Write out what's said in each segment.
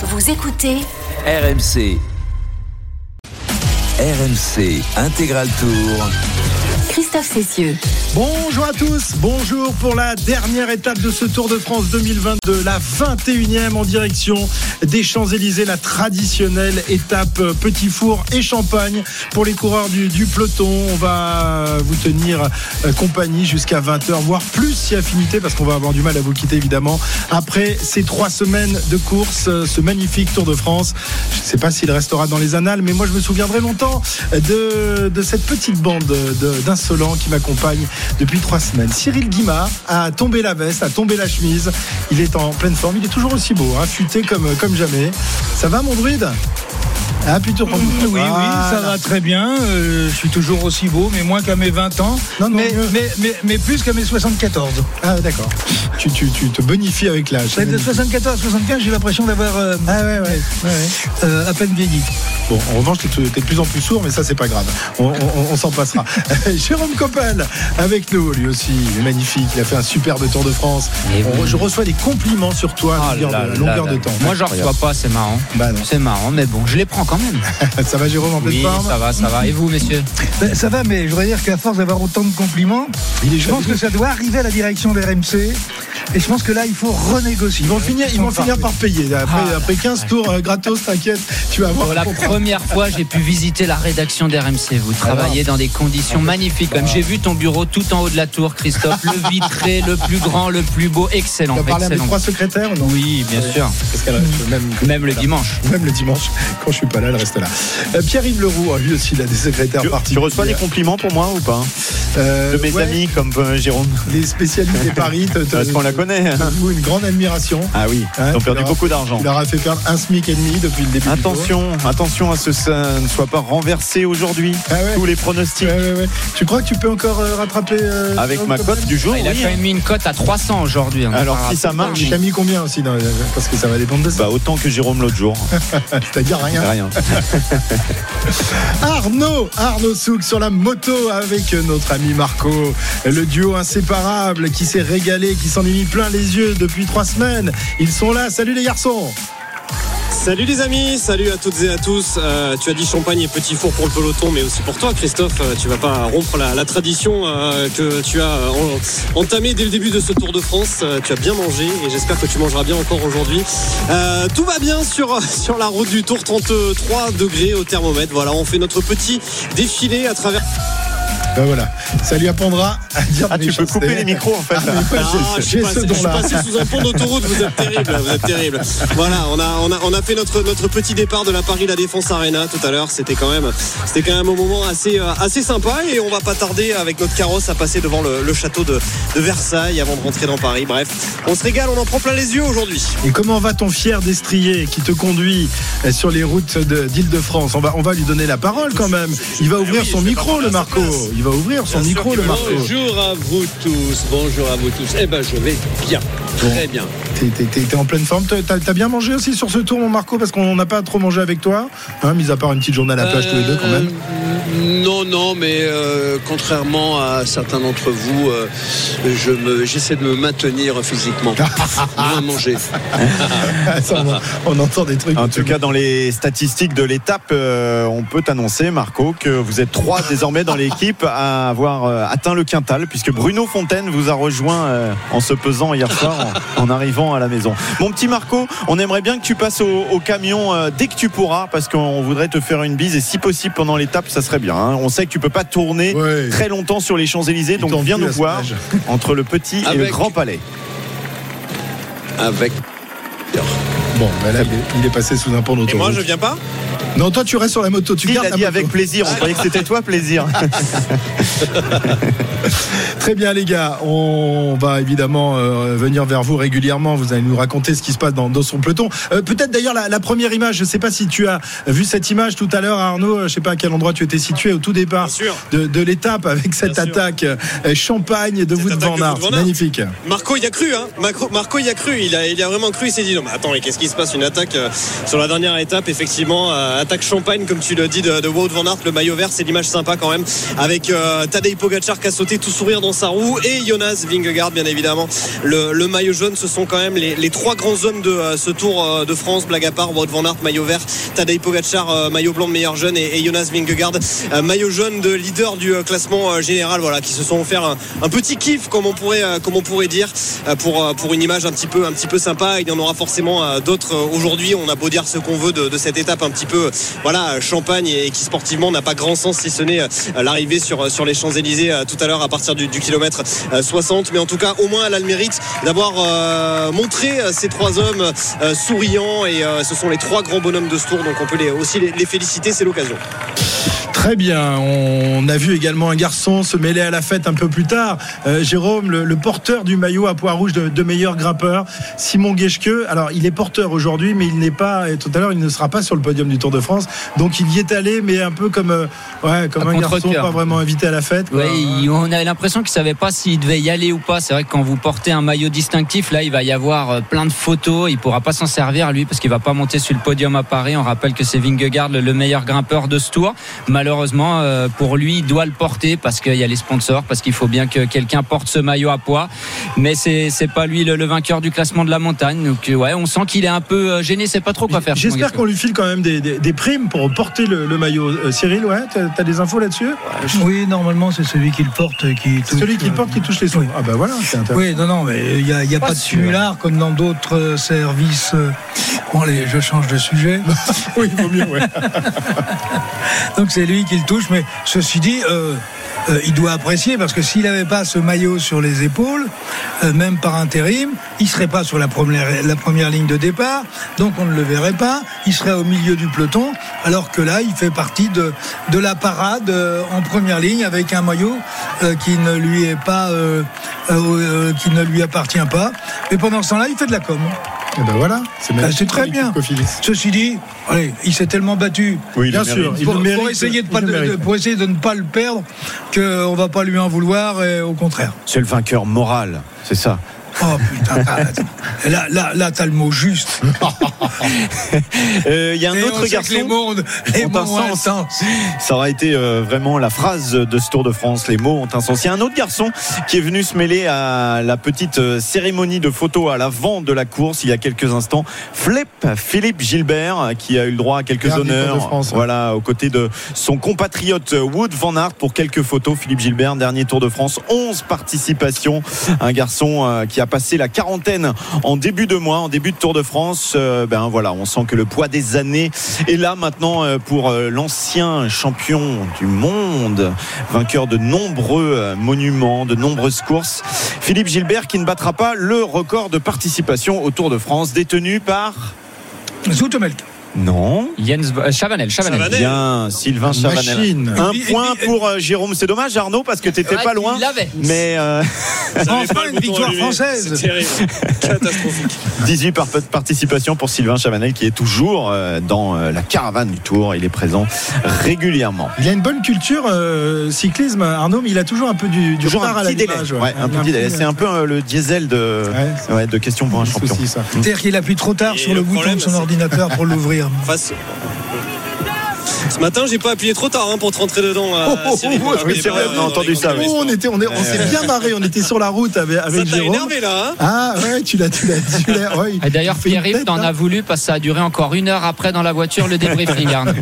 Vous écoutez RMC. RMC Intégral Tour. Christophe Cessieux. Bonjour à tous, bonjour pour la dernière étape de ce Tour de France 2022, la 21e en direction des Champs-Élysées, la traditionnelle étape Petit Four et Champagne pour les coureurs du, peloton. On va vous tenir euh, compagnie jusqu'à 20h, voire plus si affinité, parce qu'on va avoir du mal à vous quitter évidemment. Après ces trois semaines de course, euh, ce magnifique Tour de France, je ne sais pas s'il restera dans les annales, mais moi je me souviendrai longtemps de, cette petite bande de- d'insolents qui m'accompagne depuis trois semaines. Cyril Guimard a tombé la veste, a tombé la chemise. Il est en pleine forme. Il est toujours aussi beau, hein, futé comme, comme jamais. Ça va, mon druide? Ah, plutôt Oui, oui, ça va très bien. Euh, je suis toujours aussi beau, mais moins qu'à mes 20 ans. Non, non, mais, mieux. mais, mais, mais plus qu'à mes 74. Ah, d'accord. Tu, tu, tu te bonifies avec l'âge. De 74 à 75, j'ai l'impression d'avoir euh, Ah, ouais, ouais. ouais, ouais. euh, à peine vieilli. Bon, en revanche, t'es t'es de plus en plus sourd, mais ça, c'est pas grave. On, on- on s'en passera. Jérôme Coppel, avec nous, lui aussi, il est magnifique. Il a fait un superbe Tour de France. On- oui. je reçois des compliments sur toi à Ah longueur, là de, là longueur là. de temps. Moi, j'en reçois pas, c'est marrant. Bah non. C'est marrant, mais bon, je les prends quand même. Ça va, Jérôme, en pleine Oui, forme ça va, ça va. Et vous, messieurs Ben, ça va, mais je voudrais dire qu'à force d'avoir autant de compliments, je pense que ça doit arriver à la direction de RMC. Et je pense que là, il faut renégocier. Ils vont finir, ils vont finir par payer. Après, Ah. après 15 tours euh, gratos, t'inquiète, tu vas voir. Pour la première fois, j'ai pu visiter la rédaction d'RMC. Vous travaillez dans des conditions magnifiques. Comme j'ai vu ton bureau tout en haut de la tour, Christophe. Le vitré, le plus grand, le plus beau. Excellent. Tu as parlé avec excellent. trois secrétaires non Oui, bien sûr. Parce qu'elle reste même, Même le dimanche. même le dimanche, quand je suis pas là, elle reste là. Euh, Pierre-Yves Leroux, lui aussi, il a des secrétaires Tu, tu particuliers. reçois des compliments pour moi ou pas Euh, De mes ouais, amis comme euh, Jérôme Les spécialistes des paris. te- te- Parce qu'on la hein. vous une grande admiration. Ah oui, Hein, ils ont perdu beaucoup d'argent. Tu leur a fait perdre un SMIC et demi depuis le début. du. Attention, attention à ce que ça ne soit pas renversé aujourd'hui. Ah ouais. Tous les pronostics. Ouais, ouais, ouais. Tu crois que tu peux encore euh, rattraper euh, Avec ma cote du jour, Ah, il a oui. quand même mis une cote à 300 aujourd'hui. hein. Alors, Ah, si ça marche, Tu as mis combien aussi dans- Parce que ça va dépendre de ça. Bah autant que Jérôme l'autre jour. C'est-à-dire rien. Rien. Arnaud, Arnaud Souk sur la moto avec notre ami Marco, le duo inséparable qui s'est régalé, qui s'en est mis plein les yeux depuis trois semaines. Ils sont là, salut les garçons Salut les amis, salut à toutes et à tous. Euh, tu as dit champagne et petit four pour le peloton, mais aussi pour toi, Christophe. Euh, tu vas pas rompre la, tradition euh, que tu as en- entamée dès le début de ce Tour de France. Tu as bien mangé et j'espère que tu mangeras bien encore aujourd'hui. Tout va bien sur sur la route du Tour, 33 degrés au thermomètre. Voilà, on fait notre petit défilé à travers. Ben voilà, ça lui apprendra à dire Ah, tu peux couper les micros en fait. Ah, mais Ah, je suis passé, ce je suis don-là. passé sous un pont d'autoroute, vous êtes terrible, vous êtes terrible. Voilà, on a, on a, on a fait notre, notre petit départ de la Paris La Défense Arena tout à l'heure. C'était quand même, c'était quand même un moment assez, euh, assez sympa et on va pas tarder avec notre carrosse à passer devant le, le château de, de Versailles avant de rentrer dans Paris. Bref, on se régale, on en prend plein les yeux aujourd'hui. Et comment va ton fier destrier qui te conduit euh, sur les routes de- d'Île-de-France? On va, on va lui donner la parole quand même. Il va ouvrir oui, son micro, le Marco. Il va ouvrir son Bien micro, le. Marco. Bonjour à vous tous, bonjour à vous tous. Eh ben je vais bien, très bien. T'es- T'es t'es- t'es en pleine forme. T'as t'as bien mangé aussi sur ce tour, mon Marco, parce qu'on n'a pas trop mangé avec toi, hein, mis à part une petite journée à la plage tous les deux quand même. Euh, Non, non, mais euh, contrairement à certains d'entre vous, euh, je me, j'essaie de me maintenir physiquement. Moins manger. Ça, on, on entend des trucs. En tout cas, dans les statistiques de l'étape, euh, on peut annoncer, Marco, que vous êtes trois désormais dans l'équipe à avoir euh, atteint le quintal, puisque Bruno Fontaine vous a rejoint euh, en se pesant hier soir en, en arrivant à la maison. Mon petit Marco, on aimerait bien que tu passes au, au camion euh, dès que tu pourras, parce qu'on voudrait te faire une bise, et si possible pendant l'étape, ça serait bien. hein. On sait que tu peux pas tourner Ouais. très longtemps sur les Champs-Élysées, donc viens nous voir entre le petit et le grand palais. Avec. Bon, ben là, il est, il est passé sous un pont Et moi, d'autoroute. je viens pas? Non, toi, tu restes sur la moto. Tu Il gardes a la dit moto. avec plaisir, on croyait que c'était toi plaisir. Très bien, les gars. On va évidemment euh, venir vers vous régulièrement. Vous allez nous raconter ce qui se passe dans, dans son peloton. Euh, Peut-être d'ailleurs la, la première image. Je ne sais pas si tu as vu cette image tout à l'heure, Arnaud. Je ne sais pas à quel endroit tu étais situé au tout départ de, de l'étape avec cette Bien attaque euh, champagne de Wout van de Aert. Wout van Aert. Magnifique. Marco y a cru, hein. Marco, Marco y a cru. Il a, il a vraiment cru. Il s'est dit non, mais attends, mais qu'est-ce qui se passe? Une attaque euh, sur la dernière étape, effectivement, euh, attaque champagne, comme tu le dis, de, Wout van Aert. Le maillot vert, c'est l'image sympa quand même, avec euh, Tadej Pogacar qui a sauté tout sourire dans sa roue et Jonas Vingegaard, bien évidemment. Le, maillot jaune, ce sont quand même les, trois grands hommes de euh, ce Tour euh, de France. Blague à part, Wout van Aert, maillot vert, Tadej Pogacar, euh, maillot blanc de meilleur jeune et, Jonas Vingegaard, euh, maillot jaune de leader du euh, classement euh, général. Voilà, qui se sont offert un, petit kiff, comme on pourrait, euh, comme on pourrait dire, euh, pour euh, pour une image un petit peu, un petit peu sympa. Il y en aura forcément euh, d'autres euh, aujourd'hui. On a beau dire ce qu'on veut de cette étape un petit peu, euh, voilà, champagne et qui sportivement n'a pas grand sens si ce n'est euh, l'arrivée sur sur les Champs Élysées tout à l'heure à partir du, kilomètre euh, 60. Mais en tout cas, au moins, elle a le mérite d'avoir euh, montré euh, ces trois hommes euh, souriants et euh, ce sont les trois grands bonhommes de ce tour. Donc on peut aussi les féliciter. C'est l'occasion. Très bien. On a vu également un garçon se mêler à la fête un peu plus tard. Euh, Jérôme, le, le porteur du maillot à poids rouge de, de meilleur grimpeur, Simon Gueschke. Alors, il est porteur aujourd'hui, mais il n'est pas, et tout à l'heure, il ne sera pas sur le podium du Tour de France. Donc, il y est allé, mais un peu comme, euh, ouais, comme À un garçon pas vraiment invité à la fête. quoi. Ouais, on avait l'impression qu'il savait pas s'il devait y aller ou pas. C'est vrai que quand vous portez un maillot distinctif, là, il va y avoir euh, plein de photos. Il pourra pas s'en servir lui parce qu'il va pas monter sur le podium à Paris. On rappelle que c'est Vingegaard le le meilleur grimpeur de ce tour. Malheureusement, euh, pour lui, il doit le porter parce qu'il y a les sponsors, parce qu'il faut bien que quelqu'un porte ce maillot à poids. Mais c'est c'est pas lui le, le vainqueur du classement de la montagne. Donc euh, ouais, on sent qu'il est un peu euh, gêné. C'est pas trop quoi faire. J'espère qu'on lui file quand même des, des- des primes pour porter le, le maillot. Euh, Cyril, ouais, t'as as des infos là-dessus? Oui, normalement, c'est celui qui le porte qui touche. Celui qui le porte qui touche les sous. Oui. Ah bah voilà, c'est intéressant. Oui, non, non, mais il n'y a, y a Pas pas, de simulard comme dans d'autres services. Bon, allez, je change de sujet. oui, il vaut mieux, ouais. Donc c'est lui qui le touche, mais ceci dit, euh, euh, il doit apprécier parce que s'il n'avait pas ce maillot sur les épaules, euh, même par intérim, il serait pas sur la première, la première ligne de départ, donc on ne le verrait pas. Il serait au milieu du peloton, alors que là, il fait partie de, la parade en première ligne avec un maillot qui ne lui est pas, qui ne lui appartient pas. Mais pendant ce temps-là, il fait de la com. Eh ben voilà, c'est Ah, c'est très bien. Ceci dit, allez, il s'est tellement battu Oui, il Bien le sûr, mérite. il pour, le mérite. pour essayer de pas il le de- de- mérite. pour essayer de ne pas le perdre, qu'on va pas lui en vouloir et au contraire. C'est le vainqueur moral, c'est ça. Oh putain, là, là, là, t'as le mot juste. Euh, Il y a un Et autre garçon. les mots, ont- les ont mots un sens. sens. Ça aura été euh, vraiment la phrase de ce Tour de France. Les mots ont un sens. Il y a un autre garçon qui est venu se mêler à la petite euh, cérémonie de photos à l'avant de la course il y a quelques instants. Flip Philippe Gilbert qui a eu le droit à quelques Dernier Tour de honneurs. France, ouais. voilà, aux côtés de son compatriote Wood Van Aert pour quelques photos. Philippe Gilbert, dernier Tour de France, 11 participations. Un garçon euh, qui a passé la quarantaine en début de mois, en début de Tour de France. Euh, ben voilà, on sent que le poids des années est là maintenant euh, pour euh, l'ancien champion du monde, vainqueur de nombreux monuments, de nombreuses courses. Philippe Gilbert qui ne battra pas le record de participation au Tour de France détenu par. Non. Jens euh, Chavanel, Chavanel. Chavanel. Bien, Sylvain Chavanel. Machine. Un point pour euh, Jérôme. C'est dommage, Arnaud, parce que t'étais Ouais, pas il loin. l'avait. Mais euh, Enfin, une victoire française. C'est terrible. Catastrophique. 18 par participation pour Sylvain Chavanel qui est toujours euh, dans euh, la caravane du Tour. Il est présent régulièrement. Il a une bonne culture euh, cyclisme, Arnaud, mais il a toujours un peu du, du Toujours retard un à la petit délai. Ouais, un petit délai. C'est un peu euh, le diesel de, Ouais, ouais, de questions pour un champion. souci, ça. C'est-à-dire qu'il appuie trop tard Et sur le, le bouton de son ordinateur pour l'ouvrir. faz Ce matin, j'ai pas appuyé trop tard hein, pour te rentrer dedans. euh, Oh, oh, Cyril. oh, oui, c'est vrai, on a entendu ça, oui. Oh, on était, on est- on s'est bien marré, on était sur la route avec, avec Ça t'a Jérôme. énervé là, hein Ah ouais, tu l'as, tu l'as, tu l'as. ouais, il- Et d'ailleurs, Pierre-Yves t'en a voulu parce que ça a duré encore une heure après dans la voiture le débriefing. Arnaud.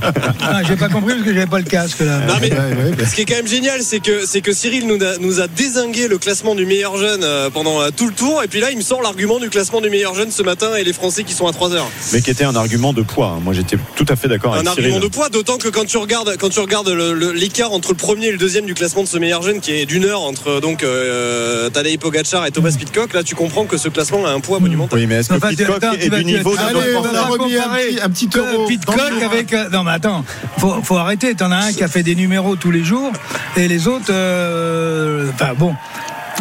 Ah, j'ai pas compris parce que j'avais pas le casque là. Non, mais- Ouais, ouais, bah, Ce qui est quand même génial, c'est que, c'est que Cyril nous a, nous a désingué le classement du meilleur jeune euh, pendant euh, tout le tour. Et puis là, il me sort l'argument du classement du meilleur jeune ce matin et les Français qui sont à 3 heures. Mais qui était un argument de poids. hein. Moi, j'étais tout à fait d'accord Un avec argument Cyril. de poids, d'autant que quand tu regardes, quand tu regardes l'écart entre le premier et le deuxième du classement de ce meilleur jeune, qui est d'une heure entre donc euh, Tadej Pogacar et Thomas Pitcock, là tu comprends que ce classement a un poids monumental. Oui, mais est-ce que Enfin, Pitcock attends, est du niveau d'un Allez, on a remis un petit, un petit. Pitcock jour. avec. euh, non, mais attends, faut, faut arrêter. T'en as un qui a fait des numéros tous les jours et les autres. euh, Enfin bon,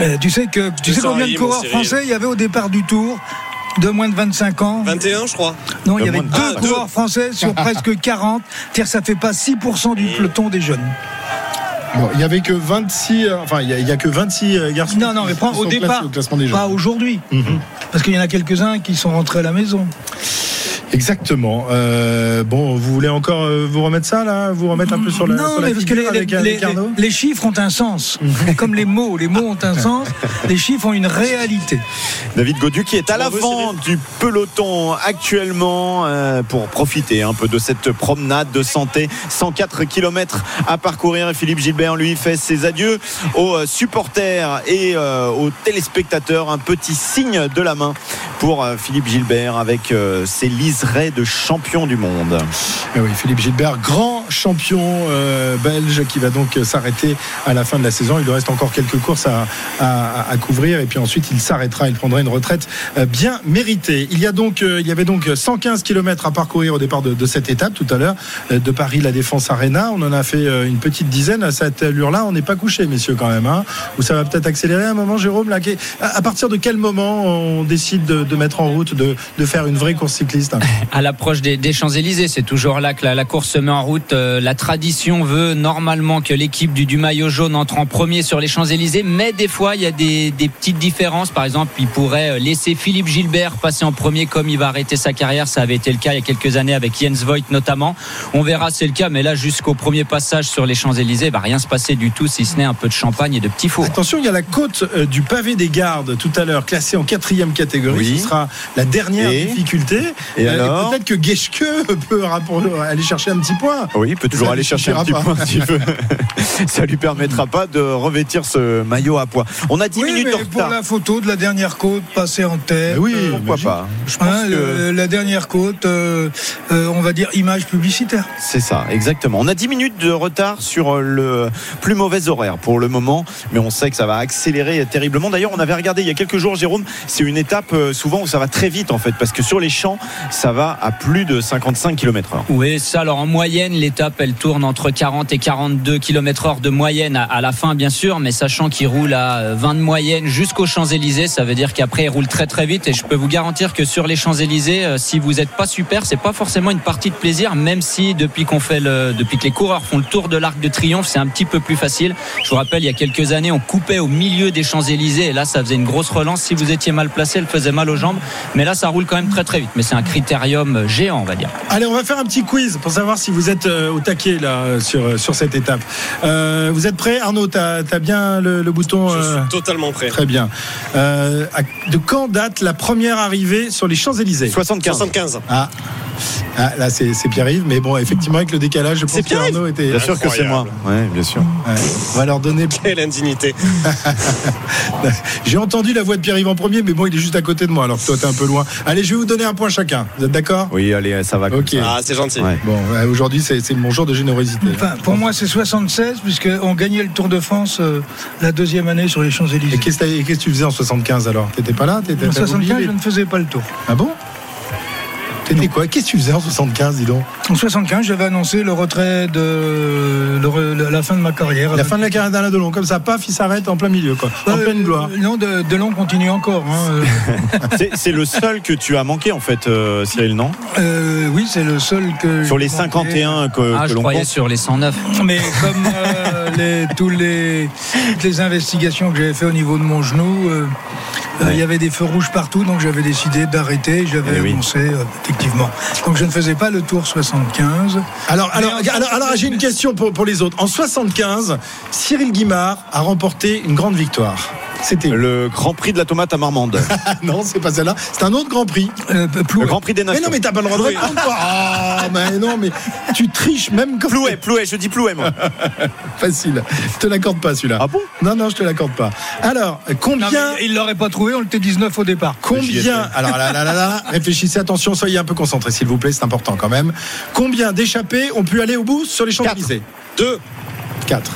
Euh, tu sais que tu sais combien de coureurs français il y avait au départ du Tour de moins de 25 ans 21, je crois. Non, il y avait de- deux Ah, coureurs français sur presque 40. C'est-à-dire ça fait pas 6% du peloton des jeunes. Bon, il y avait que 26, euh, enfin, il y a, il y a que 26 euh, garçons. Non, non, mais prends qui au sont départ, classés au classement des jeunes. pas aujourd'hui. Mhm. Parce qu'il y en a quelques-uns qui sont rentrés à la maison. Exactement. Euh, bon, vous voulez encore euh, vous remettre ça là? Vous remettre un peu sur la, non, sur la mais parce que les, avec, les- avec les- Arnaud? les chiffres ont un sens. Comme les mots, les mots ont un sens. Les chiffres ont une réalité. David Godu qui est à l'avant du peloton actuellement euh, pour profiter un peu de cette promenade de santé. 104 km à parcourir Philippe Gilbert lui fait ses adieux aux euh, supporters et euh, aux téléspectateurs. Un petit signe de la main pour euh, Philippe Gilbert avec euh, ses liserets de champion du monde. Eh oui, Philippe Gilbert, grand champion euh, belge qui va donc s'arrêter à la fin de la saison. Il lui reste encore quelques courses à, couvrir et puis ensuite il s'arrêtera. Il prendra une retraite euh, bien méritée. Il y a donc, euh, il y avait donc 115 km à parcourir au départ de, cette étape tout à l'heure euh, de Paris la Défense Arena. On en a fait euh, une petite dizaine à cette allure-là. On n'est pas couché, messieurs, quand même. Hein. Ou ça va peut-être accélérer un moment, Jérôme. Là, à partir de quel moment on décide de, mettre en route, de faire une vraie course cycliste? À l'approche des, des Champs-Élysées. C'est toujours là que la, la course se met en route. Euh, la tradition veut normalement que l'équipe du, du maillot jaune entre en premier sur les Champs-Élysées, mais des fois il y a des, des petites différences. Par exemple, il pourrait euh, laisser Philippe Gilbert passer en premier comme il va arrêter sa carrière. Ça avait été le cas il y a quelques années avec Jens Voigt notamment. On verra c'est le cas, mais là jusqu'au premier passage sur les Champs-Élysées, il va rien se passer du tout si ce n'est un peu de champagne et de petits fours. Attention, il y a la côte euh, du pavé des gardes tout à l'heure, classée en quatrième catégorie. Oui. Ce sera la dernière Et difficulté. Et alors Peut-être que Geschke peut aller chercher un petit point. Oui, il peut toujours Ça aller chercher un petit point s'il veut. Ça lui permettra pas de revêtir ce maillot à poids. On a 10 Oui, minutes mais de pour retard. la photo de la dernière côte passée en tête. Mais oui, euh, Pourquoi pas Je pense hein, que le- la dernière côte, euh, euh, on va dire image publicitaire. c'est ça, exactement. On a 10 minutes de retard sur le plus mauvais horaire pour le moment, mais on sait que ça va accélérer terriblement. D'ailleurs, on avait regardé il y a quelques jours, Jérôme, c'est une étape euh, souvent où ça va très vite en fait, parce que sur les champs, ça va à plus de 55 km/h. Oui, ça. Alors en moyenne, l'étape, elle tourne entre 40 et 42 km heure de moyenne à, la fin, bien sûr, mais sachant qu'il roule à euh, 20 de moyenne jusqu'aux Champs-Élysées, ça veut dire qu'après, il roule très très vite. Et je peux vous garantir que sur les Champs-Élysées, euh, si vous n'êtes pas super, c'est pas forcément une partie de plaisir, même si depuis qu'on fait le, depuis que les coureurs font le tour de l'Arc de Triomphe, c'est un petit peu plus facile. Je vous rappelle, il y a quelques années, on coupait au milieu des Champs-Élysées et là, ça faisait une grosse relance. Si vous étiez mal placé, elle faisait mal aux jambes. Mais là, ça roule quand même très très vite. Mais c'est un critérium géant, on va dire. Allez, on va faire un petit quiz pour savoir si vous êtes euh, au taquet là sur, euh, sur cette étape. Euh, vous êtes prêts Arnaud, tu as, bien le, le bouton Je euh, suis totalement prêt. Très bien. Euh, de quand date la première arrivée sur les Champs-Élysées? 75. 75. Ah. Ah, là, c'est c'est Pierre-Yves, mais bon, effectivement, avec le décalage, je pense C'est que Pierre-Yves Arnaud était. Bien sûr que c'est moi. Ouais, bien sûr. Ouais. On va leur donner. Quelle indignité. J'ai entendu la voix de Pierre-Yves en premier, mais bon, il est juste à côté de moi, alors que toi, t'es un peu loin. Allez, je vais vous donner un point chacun. Vous êtes d'accord Oui, allez, ça va. Ok. Ah, c'est gentil. Ouais. Bon, ouais, aujourd'hui, c'est mon jour de générosité. Enfin, pour moi, c'est 76, puisqu'on gagnait le Tour de France euh, la deuxième année sur les Champs-Élysées. qu'est-ce que t'as- et qu'est-ce que tu faisais en 75 alors? T'étais pas là? En t'avais 75, oublié je ne faisais pas le tour. Ah bon? T'étais quoi? Qu'est-ce que tu faisais en 75, dis donc? En 75, j'avais annoncé le retrait de le re- la fin de ma carrière. La fin de la carrière d'Alain Delon, comme ça, paf, il s'arrête en plein milieu, quoi. En Euh, pleine gloire. Non, de, Delon continue encore. hein. C'est- C'est le seul que tu as manqué en fait, euh, Cyril, non? Euh, oui, c'est le seul que. Sur les j'ai manqué. 51 que, Ah, que je l'on croyais compte. sur les 109. Mais comme euh, les, tous les, toutes les investigations que j'avais fait au niveau de mon genou, euh, euh, il y avait des feux rouges partout, donc j'avais décidé d'arrêter. J'avais Eh oui. annoncé, euh, effectivement. Donc je ne faisais pas le tour 75. Alors, alors, en- alors, alors, j'ai une question pour, pour les autres. En 75, Cyril Guimard a remporté une grande victoire. C'était Le Grand Prix de la tomate à Marmande. Ah non, c'est pas celle-là. C'est un autre Grand Prix. Euh, Le. Grand Prix des Mais Nations. non, mais t'as pas le droit de répondre. Ah, mais non, mais tu triches même comme Plouet, Plouet, je dis Plouet moi. facile. Je te l'accorde pas celui-là. Ah bon Non, non, je te l'accorde pas. Alors, Non, combien mais il l'aurait pas trouvé, on était 19 au départ. Combien Alors là, là, là, là, réfléchissez, attention, soyez un peu concentrés, s'il vous plaît, c'est important quand même. Combien d'échappés ont pu aller au bout sur les Champs-Élysées? 2. 4.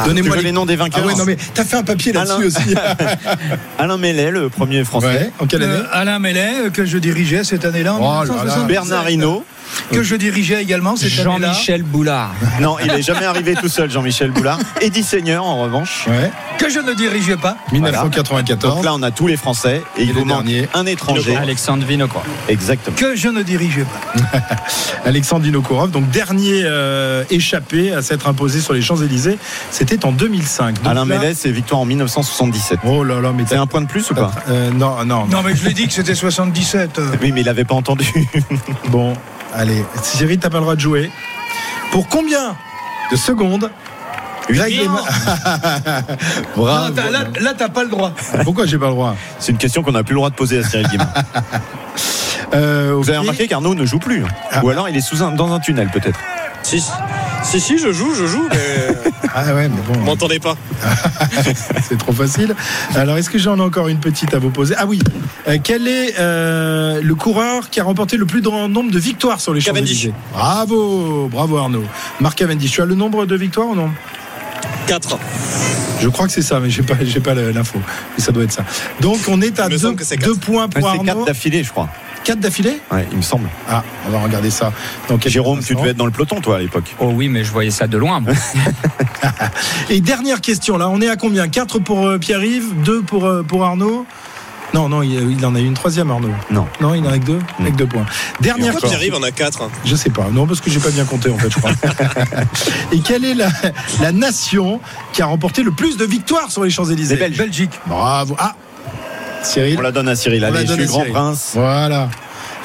Ah, Donnez-moi les- les noms des vainqueurs. Ah ouais, non, mais t'as fait un papier là-dessus Alain. aussi. Alain Mellet, le premier français. ouais, en quelle année Euh, Alain Mellet, euh, que je dirigeais cette année-là. en Oh là là. 1977, Bernard Hinault. Que je dirigeais également cette. Jean-Michel Boulard. Non, il est jamais arrivé tout seul, Jean-Michel Boulard. Eddie Seigneur, en revanche. Ouais. que je ne dirigeais pas. 1994. Donc là, on a tous les Français et, il le vous manque dernier. un étranger. Alexandre Vinocourt. Exactement. Que je ne dirigeais pas. Alexandre Vinokourov, donc dernier euh, échappé à s'être imposé sur les Champs-Élysées, c'était en 2005. Donc Alain là- Mélès et victoire en 1977. Oh là là, mais C'est un point de plus ou pas? Euh, non, non, Non, mais je l'ai dit que c'était 77. euh. Oui, mais il n'avait pas entendu. Bon, allez, Cyril, t'as pas le droit de jouer. Pour combien de secondes. Desma- Bravo. Non, là, là, t'as pas le droit. Pourquoi j'ai pas le droit C'est une question qu'on n'a plus le droit de poser à Cyril Guimard. Euh, Vous avez remarqué qu'Arnaud ne joue plus. Ah. Ou alors il est sous un, dans un tunnel peut-être. Si, si, si, je joue, je joue, mais Ah ouais, mais vous bon, m'entendez pas. c'est trop facile. Alors, est-ce que j'en ai encore une petite à vous poser? Ah oui. Euh, quel est euh, le coureur qui a remporté le plus grand nombre de victoires sur les Cavendish. Champs-Élysées Bravo, bravo Arnaud. Marc Cavendish, tu as le nombre de victoires ou non? 4. Je crois que c'est ça, mais j'ai pas, j'ai pas l'info. Mais ça doit être ça. Donc on est à Il me deux, semble que c'est deux quatre. points Ouais, pour C'est Arnaud. d'affilée, je crois. Quatre d'affilée Ouais, il me semble. Ah, on va regarder ça. quelques Jérôme, tu devais être dans le peloton, toi, à l'époque. Oh oui, mais je voyais ça de loin. moi. Et dernière question, là, on est à combien? 4 pour euh, Pierre-Yves, 2 pour, euh, pour Arnaud? Non, non, il, en a eu une troisième, Arnaud. Non. Non, il en a que deux Avec deux points. Dernière Pourquoi question. Pierre-Yves en a 4 Je sais pas. Non, parce que j'ai pas bien compté, en fait, je crois. Et quelle est la, la nation qui a remporté le plus de victoires sur les Champs-Élysées? Belgique. Bravo. Ah Cyril On la donne à Cyril. On Allez, je suis grand Cyril. prince. Voilà.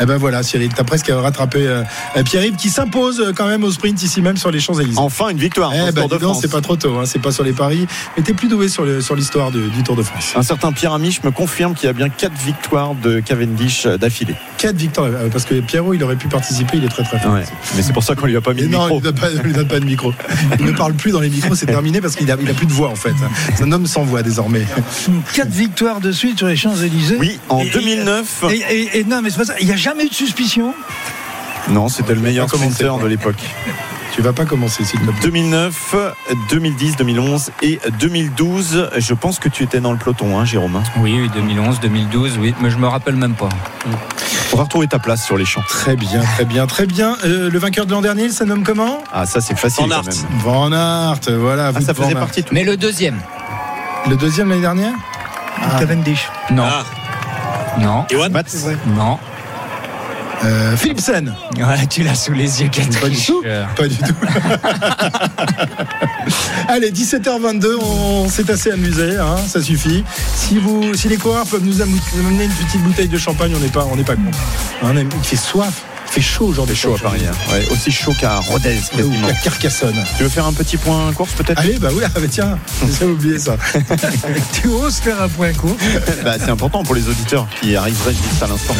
Eh ben voilà, Cyril, t'as presque rattrapé euh, Pierre-Yves qui s'impose euh, quand même au sprint ici même sur les Champs-Élysées. Enfin, une victoire. Eh ben, Tour de France. c'est pas trop tôt, hein, c'est pas sur les paris, mais t'es plus doué sur le- sur l'histoire du, du Tour de France. Un certain Pierre Amiche me confirme qu'il y a bien quatre victoires de Cavendish euh, d'affilée. Quatre victoires, parce que Pierrot, il aurait pu participer, il est très très fort. Ouais. Mais c'est pour ça qu'on lui a pas mis Et le non, micro. il ne donne pas, lui donne pas de micro. Il ne parle plus dans les micros, c'est terminé parce qu'il a, il a plus de voix en fait. C'est un homme sans voix désormais. Quatre victoires de suite sur les Champs-Élysées. Oui, en Et- et- 2009. Et, et- et non, mais c'est pas ça. Il n'y a jamais eu de suspicion. Non, c'était le meilleur quoi. de l'époque. Tu vas pas commencer s'il te plaît. 2009, 2010, 2011 et 2012. Je pense que tu étais dans le peloton, hein, Jérôme. hein. Oui, oui, 2011, 2012, oui, mais je me rappelle même pas. On va retrouver ta place sur les champs. Très bien, très bien, très bien. Euh, le vainqueur de l'an dernier, il se nomme comment? Ah, ça c'est facile Van quand Aert. même. Van Aert, voilà. Ah, vous ça faisait partie de tout. Mais le deuxième Le deuxième l'année dernière? Ah. Cavendish. Non, Ah, non, Ewan Mats, non. Euh, Philipsen Ouais, tu l'as sous les yeux, quel Pas du tout. Pas du tout. Allez, 17h22, on s'est assez amusé, hein, ça suffit. Si, vous, si les coureurs peuvent nous am- nous amener une petite bouteille de champagne, on n'est pas, on n'est pas con. Il fait soif, il fait chaud aujourd'hui. chaud à Paris. hein. Ouais, aussi chaud qu'à Rodez quasiment. À Carcassonne. Tu veux faire un petit point course peut-être? Allez, bah oui, ah, bah tiens, j'ai oublié ça. Tu oses faire un point court. Bah, C'est important pour les auditeurs qui arriveraient juste à l'instant.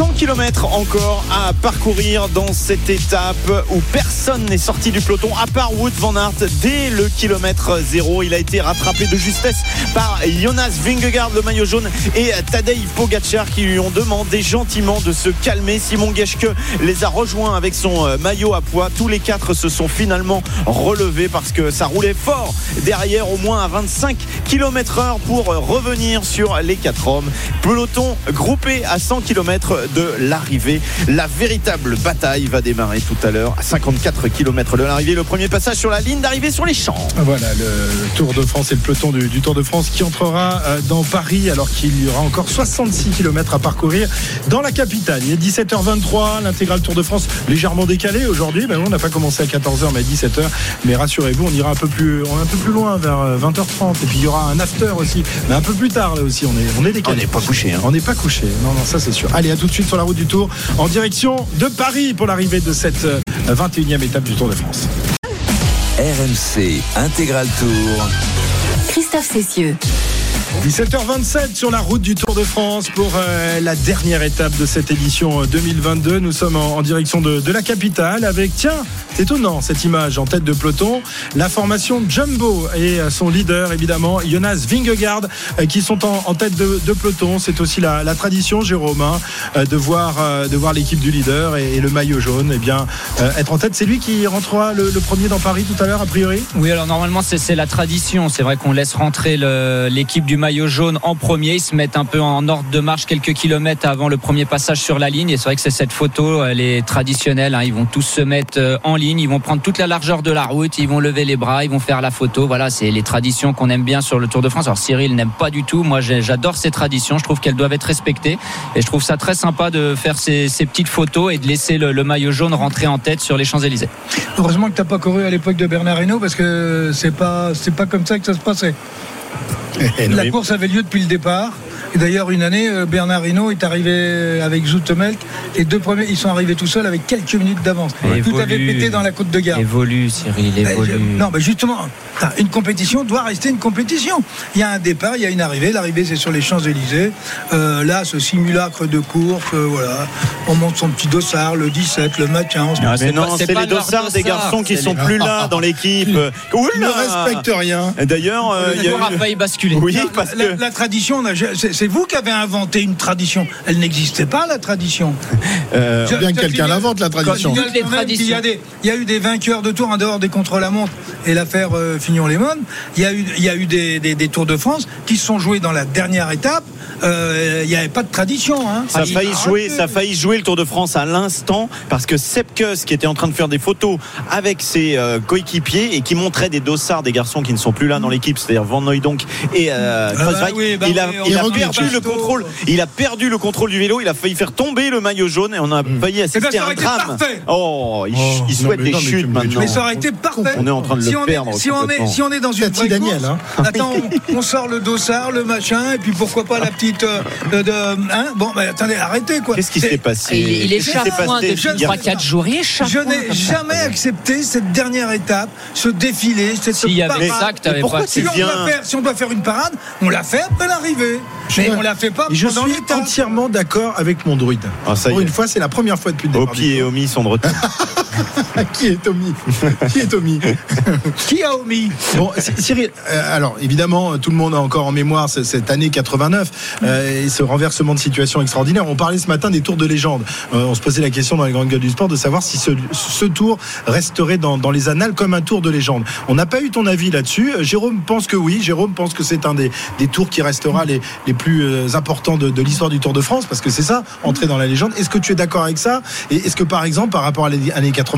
100 km encore à parcourir dans cette étape où personne n'est sorti du peloton à part Wout van Aert dès le kilomètre zéro. Il a été rattrapé de justesse par Jonas Vingegaard, le maillot jaune, et Tadej Pogacar qui lui ont demandé gentiment de se calmer. Simon Geschke les a rejoints avec son euh, maillot à poids. Tous les quatre se sont finalement relevés parce que ça roulait fort derrière au moins à 25 km heure pour revenir sur les quatre hommes. Peloton groupé à 100 km de l'arrivée. La véritable bataille va démarrer tout à l'heure à 54 km de l'arrivée. Le premier passage sur la ligne d'arrivée sur les champs. Voilà le Tour de France et le peloton du, du Tour de France qui entrera euh, dans Paris alors qu'il y aura encore 66 km à parcourir dans la capitale. Il est 17h23, l'intégral Tour de France légèrement décalé aujourd'hui. Ben, on n'a pas commencé à 14h mais à 17h. Mais rassurez-vous, on ira un peu plus, on est un peu plus loin vers euh, 20h30 et puis il y aura un after aussi, mais un peu plus tard là aussi. On est, on est décalé. On n'est pas couché, hein. On n'est pas couché. Non, non, ça c'est sûr. Allez, à tout de suite sur la route du Tour en direction de Paris pour l'arrivée de cette euh, 21e étape du Tour de France. RMC Intégral Tour. Christophe Cessieux. 17h27 sur la route du Tour de France pour euh, la dernière étape de cette édition euh, 2022. Nous sommes en, direction de, la capitale avec, tiens, c'est étonnant cette image en tête de peloton, la formation Jumbo et euh, son leader évidemment Jonas Vingegaard euh, qui sont en, tête de, peloton. C'est aussi la, tradition, Jérôme, hein, euh, de voir, euh, de voir l'équipe du leader et, le maillot jaune eh bien, euh, être en tête. C'est lui qui rentrera le, le premier dans Paris tout à l'heure, a priori? Oui, alors normalement, c'est la tradition. C'est vrai qu'on laisse rentrer l'équipe du maillot jaune en premier. Ils se mettent un peu en ordre de marche quelques kilomètres avant le premier passage sur la ligne. Et c'est vrai que c'est cette photo, elle est traditionnelle. hein. Ils vont tous se mettre euh, en ligne, ils vont prendre toute la largeur de la route, ils vont lever les bras, ils vont faire la photo. Voilà, c'est les traditions qu'on aime bien sur le Tour de France. Alors Cyril n'aime pas du tout. Moi, j'adore ces traditions. Je trouve qu'elles doivent être respectées. Et je trouve ça très sympa de faire ces, ces petites photos et de laisser le, le maillot jaune rentrer en tête sur les Champs-Élysées. Heureusement que t'as pas couru à l'époque de Bernard Hinault parce que c'est pas c'est pas comme ça que ça se passait. La course avait lieu depuis le départ. Et d'ailleurs, une année, euh, Bernard Hinault est arrivé avec Zoetemelk. Les deux premiers, ils sont arrivés tout seuls avec quelques minutes d'avance. Tout avait pété dans la côte de Garde. Évolue, Cyril, Ben, évolue. je- non, mais justement, attends, une compétition doit rester une compétition. Il y a un départ, il y a une arrivée. L'arrivée, c'est sur les Champs-Élysées. Euh, là, ce simulacre de course, euh, voilà. On monte son petit dossard, le 17, le matin. on se- Ah, Mais c'est non, c'est les dossards des garçons qui sont les- plus là dans l'équipe. Il Oula ne respecte rien. Et D'ailleurs, euh, il y a a eu- failli basculer. Oui, La- parce la, que la tradition, on a- c'est vous qui avez inventé une tradition. Elle n'existait pas, la tradition. euh, Je- Bien que quelqu'un l'invente, la tradition. y a des- Il y a eu des vainqueurs de tours en dehors des contre-la-montre et l'affaire euh, Fignon-Lémon. Il y a eu, il y a eu des, des- des Tours de France qui se sont joués dans la dernière étape. Euh, il n'y avait pas de tradition. Hein. Ça a failli Arrêtez. jouer, ça a failli jouer le Tour de France à l'instant parce que Sepkus qui était en train de faire des photos avec ses euh, coéquipiers et qui montrait des dossards des garçons qui ne sont plus là dans l'équipe, c'est-à-dire Van Nooydonk et euh, Ah bah oui, bah il a, oui, il a on perdu regarde. le contrôle, il a perdu le contrôle du vélo, il a failli faire tomber le maillot jaune et on a failli assister Mm. Eh ben, ça à un aurait été drame. parfait. Oh, il, Oh, il souhaite mais des mais chutes maintenant. Mais ça aurait été parfait. On est en train de si le on perdre Est, si, on est, si on est dans une vraie Daniel, course, hein. attends, on, on sort le dossard, le machin, et puis pourquoi pas la petite. euh, de, de- hein bon, bah, attendez, arrêtez quoi. Qu'est-ce qui s'est passé Il, est chafouin depuis Je- 3-4 jours. Je n'ai jamais accepté cette dernière étape, ce défilé, cette S'il y avait ça que pourquoi pas Si on, doit faire, si on doit faire une parade, on la fait après l'arrivée. Mais on la fait pas je suis entièrement d'accord avec mon druide. Ah, ça y Pour est. une fois, c'est la première fois depuis le départ. Opi et Omi sont de retour. Qui est Tommy Qui est Tommy Qui a omis Bon, Cyril, euh, alors évidemment, tout le monde a encore en mémoire ce- cette année 89 euh, et ce renversement de situation extraordinaire. On parlait ce matin des tours de légende. Euh, on se posait la question dans les grandes gueules du sport de savoir si ce, ce tour resterait dans, dans les annales comme un tour de légende. On n'a pas eu ton avis là-dessus. Euh, Jérôme pense que oui. Jérôme pense que c'est un des, des tours qui restera les, les plus euh, importants de, de l'histoire du Tour de France parce que c'est ça, entrer dans la légende. Est-ce que tu es d'accord avec ça? Et est-ce que par exemple, par rapport à l'année 89,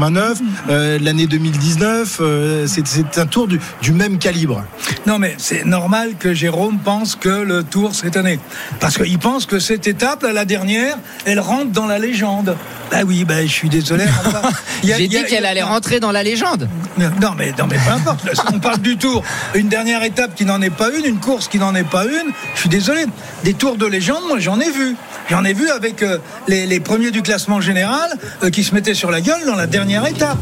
euh, l'année 2019, euh, c'est un tour du, du même calibre Non, mais c'est normal que Jérôme pense que le tour cette année. Parce qu'il pense que cette étape, là, la dernière, elle rentre dans la légende. Bah oui, bah, je suis désolé. J'ai dit qu'elle allait rentrer dans la légende. Non, mais, non, mais peu importe. Là, On parle du tour. Une dernière étape qui n'en est pas une, une course qui n'en est pas une. Je suis désolé. Des tours de légende, moi, j'en ai vu. J'en ai vu avec euh, les, les premiers du classement général euh, qui se mettaient sur la gueule dans la dernière étape.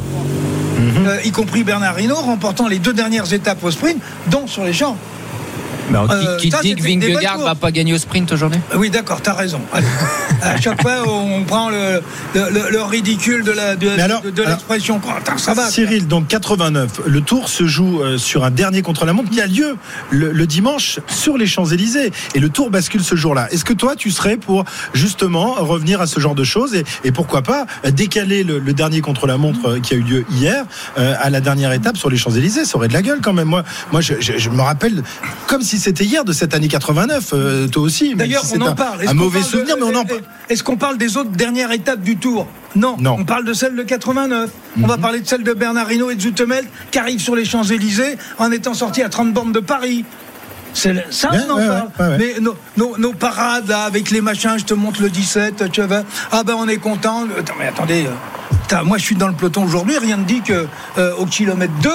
Euh, y compris Bernard Hinault remportant les deux dernières étapes au sprint, dont sur les champs. Qui- Euh, qui ça, dit que Vingegaard va pas gagner au sprint aujourd'hui? Oui, d'accord, t'as raison. Allez. à chaque fois, on prend le, le- le- le ridicule de la- l'expression. ça va. Cyril, donc 89, le tour se joue euh, sur un dernier contre-la-montre qui a lieu le, le dimanche sur les Champs-Élysées. Et le tour bascule ce jour-là. Est-ce que toi, tu serais pour justement revenir à ce genre de choses et, et pourquoi pas euh, décaler le, le dernier contre-la-montre euh, qui a eu lieu hier euh, à la dernière étape sur les Champs-Élysées? Ça aurait de la gueule quand même. Moi, moi je, je- je me rappelle comme si c'était hier de cette année 89, euh, toi aussi. D'ailleurs, si on en parle. Un, mauvais parle de- souvenir, mais on en parle. Est-ce qu'on parle des autres dernières étapes du Tour? Non. Non. On parle de celle de 89. On va parler de celle de Bernard Hinault et de Zutemel qui arrivent sur les Champs-Élysées en étant sortis à 30 bornes de Paris. C'est le- ça, Ouais, on en ouais, parle. ouais. Mais nos, nos- nos parades, là, avec les machins, je te montre le 17, tu vois. Ah ben, on est content. Attends, mais attendez. euh, moi, je suis dans le peloton aujourd'hui. Rien ne dit que euh, au kilomètre 2,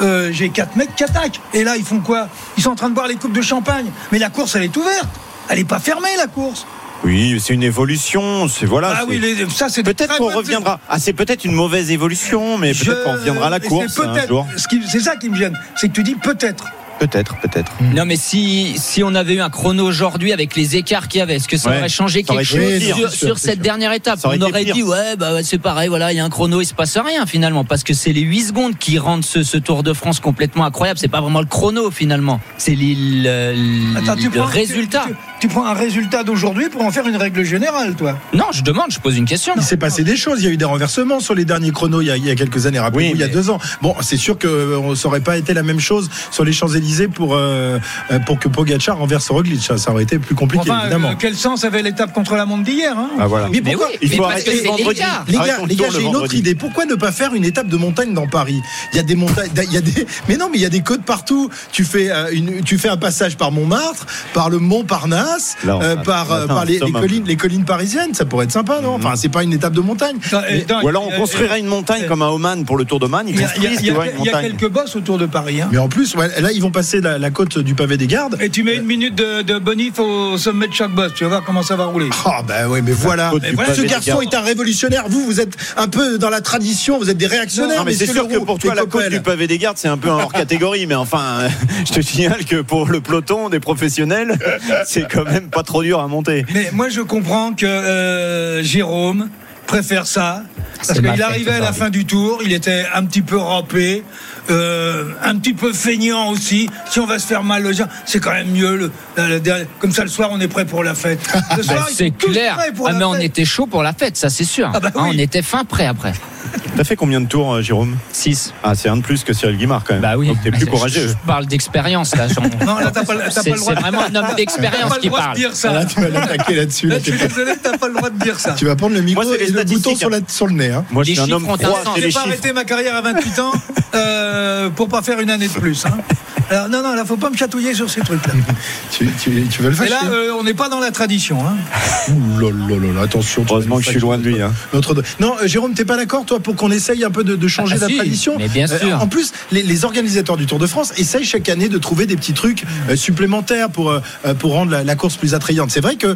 euh, j'ai 4 mecs qui attaquent. Et là, ils font quoi? Ils sont en train de boire les coupes de champagne. Mais la course, elle est ouverte. Elle n'est pas fermée, la course. Oui, c'est une évolution. C'est voilà. Ah c'est- oui, les- ça, c'est des Peut-être qu'on reviendra. Ah, c'est peut-être une mauvaise évolution, mais peut-être qu'on reviendra à la course un peut-être- jour. C'est ça qui me gêne. C'est que tu dis peut-être. Peut-être, peut-être. Non, mais si, si on avait eu un chrono aujourd'hui avec les écarts qu'il y avait, est-ce que ça Ouais. aurait changé Ça aurait quelque chose pire, sur, sûr, cette sûr. dernière étape Ça On aurait pire. dit, ouais, bah, c'est pareil, voilà, il y a un chrono, il se passe rien finalement, parce que c'est les 8 secondes qui rendent ce, ce Tour de France complètement incroyable. C'est pas vraiment le chrono finalement, c'est les- le, Attends, tu le résultat. tu- tu prends un résultat d'aujourd'hui pour en faire une règle générale, toi. Non, je demande, je pose une question. Il s'est passé des choses. Il y a eu des renversements sur les derniers chronos il y a, il y a quelques années. Rappelez-vous, Oui, il y a mais- deux ans. Bon, c'est sûr que euh, ça aurait pas été la même chose sur les Champs-Élysées pour euh, euh, pour que Pogacar renverse Roglic. Ça, ça aurait été plus compliqué, Enfin, évidemment. euh, quel sens avait l'étape contre la montre d'hier hein Ah voilà. Mais Mais pourquoi oui, Il mais faut parce arrêter le vendredi. Les gars, les j'ai une autre idée. Pourquoi ne pas faire une étape de montagne dans Paris? Il y a des montagnes, il y a des. Mais non, mais il y a des côtes partout. Tu fais euh, une, tu fais un passage par Montmartre, par le Mont Parnasse, Là, euh, par, euh, par les, collines, les collines parisiennes. Ça pourrait être sympa, non? Enfin, c'est pas une étape de montagne. Mais- attends, Ou alors on euh, construirait une montagne comme à Oman pour le Tour d'Oman. Il y a, y y y quelques bosses autour de Paris. hein. Mais en plus, ouais, là, ils vont passer la, la côte du pavé des gardes. Et tu mets une minute de, de bonif au sommet de chaque boss. Tu vas voir comment ça va rouler. Ah bah oui, mais voilà. Mais ce garçon est un révolutionnaire. Vous, vous êtes un peu dans la tradition. Vous êtes des réactionnaires. Non, mais c'est sûr que pour toi, la côte du pavé des gardes, c'est un peu hors catégorie. Mais enfin, euh, je te signale que pour le peloton des professionnels, c'est quand même pas trop dur à monter. Mais moi, je comprends que euh, Jérôme préfère ça. Parce C'est ma qu'il arrivait à la fin du tour, il était un petit peu râpé, euh, un petit peu feignant aussi. Si on va se faire mal, le- c'est quand même mieux. Le, le- le dernier- comme ça, le soir, on est prêt pour la fête. Le Bah, soir, c'est clair. Ah, la mais on était chaud pour la fête, ça c'est sûr. Ah bah Hein, on était fin prêt après. T'as fait combien de tours, euh, Jérôme 6. Ah, c'est un de plus que Cyril Guimard quand même. Bah oui. Donc t'es plus Je- courageux. Je parle d'expérience là. Non, là, t'as pas, pas le droit. c'est vraiment un homme T'as d'expérience pas le qui droit de parle. dire Ah, ça. Là, tu vas l'attaquer là-dessus. Là, là, je suis désolé, t'as pas le droit de dire ça. Tu vas prendre le micro Moi, et le bouton sur, la- sur le nez. Hein. Moi, je Les suis un homme froid, J'ai pas chiffres. arrêté ma carrière à 28 ans euh, pour pas faire une année de plus. hein. Alors, non, non, là, faut pas me chatouiller sur ces trucs-là. Tu, tu- tu veux le Et fâcher? là, euh, on n'est pas dans la tradition. Hein. Ouh là là là là, attention. Heureusement que je suis loin de lui. hein. Notre... Non, euh, Jérôme, t'es pas d'accord, toi, pour qu'on essaye un peu de, de changer Ah, la si, tradition? mais bien Euh, sûr. En plus, les, les organisateurs du Tour de France essayent chaque année de trouver des petits trucs euh, supplémentaires pour, pour rendre la, la course plus attrayante. C'est vrai que euh,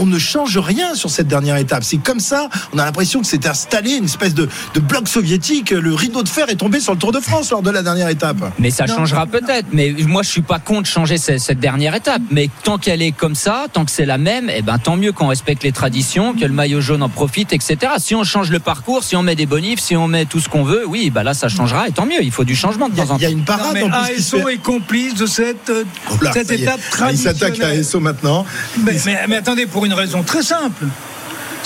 on ne change rien sur cette dernière étape. C'est comme ça, on a l'impression que c'est installé une espèce de, de bloc soviétique. Le rideau de fer est tombé sur le Tour de France lors de la dernière étape. Mais ça changera peut-être. Mais moi, je suis pas contre changer cette, cette dernière étape. Mais tant qu'elle est comme ça, tant que c'est la même, eh ben tant mieux qu'on respecte les traditions, que le maillot jaune en profite, etc. Si on change le parcours, si on met des bonifs, si on met tout ce qu'on veut, oui, bah là, ça changera et tant mieux. Il faut du changement de temps en il y a temps. une Non, parade mais en plus ASO fait- est complice de cette, euh, Oh là, cette étape Ah, Il s'attaque à traditionnelle. SO maintenant. Mais, mais- mais attendez, pour une raison très simple.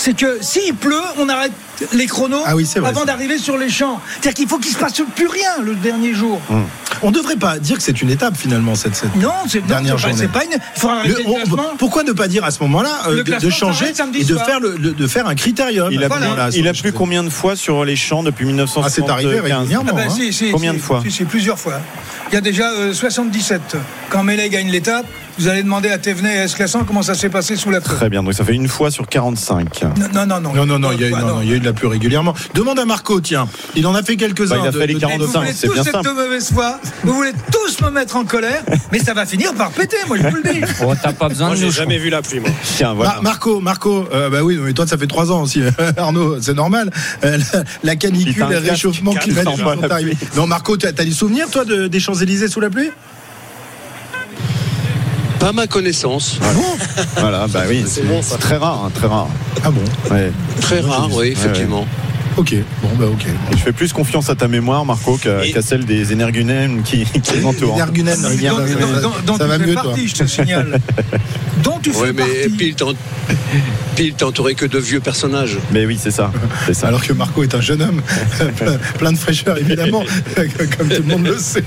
C'est que s'il pleut, on arrête les chronos Ah oui, c'est vrai, avant d'arriver sur les champs. C'est-à-dire qu'il faut qu'il se passe plus rien le dernier jour. On ne devrait pas dire que c'est une étape finalement cette, cette... Non, c'est non, Dernière c'est pas- journée. c'est pas une. Il faut arrêter Le- le, on- classement. pourquoi ne pas dire à ce moment-là euh, de- changer et de faire, le, le- de faire un critérium Il a, Voilà. plu, Voilà, il a sur- plu combien de fois sur les champs depuis Ah, c'est arrivé 1975 régulièrement. Ah bah, hein. si, si, Combien si, de fois si, si, plusieurs fois. Il y a déjà euh, 77. Quand Mélé gagne l'étape, vous allez demander à Thévenet et à Esclassan comment ça s'est passé sous la pluie. Très bien, donc ça fait une fois sur 45. Non, non, non, non. Non, non, il y, a, eu- bah, non, non, il y a eu de la pluie régulièrement. Demande à Marco, tiens. Il en a fait quelques-uns. Bah, il a de- fait les de- 40 Vous voulez c'est tous bien être simple. de mauvaise foi, vous voulez tous me mettre en colère, mais ça va finir par péter, moi je vous le dis. Oh, t'as pas besoin Moi, de nous. jamais vu la pluie, moi. Tiens, voilà. Mar- Marco, Marco, euh, bah oui, mais toi ça fait trois ans aussi, Arnaud, c'est normal. Euh, la, canicule, le réchauffement climatique. Non, Marco, tu as, des souvenirs toi de- des Champs Élysées sous la pluie? Pas ma connaissance. Voilà, bah oui, C'est bon, très rare, hein, très rare. Ah bon Ouais. Très rare, oui, effectivement. Ok, bon bah ok. Je fais plus confiance à ta mémoire, Marco, qu'à celle des énergunèmes qui, qui Dont, regarde, dont- ça- ça tu va mieux toi. partie, je te signale. dont tu Oui, fais mais partie. pile, t'es entouré que de vieux personnages. Mais oui, c'est ça. C'est ça. Alors que Marco est un jeune homme, plein, plein de fraîcheur évidemment, comme tout le monde le sait.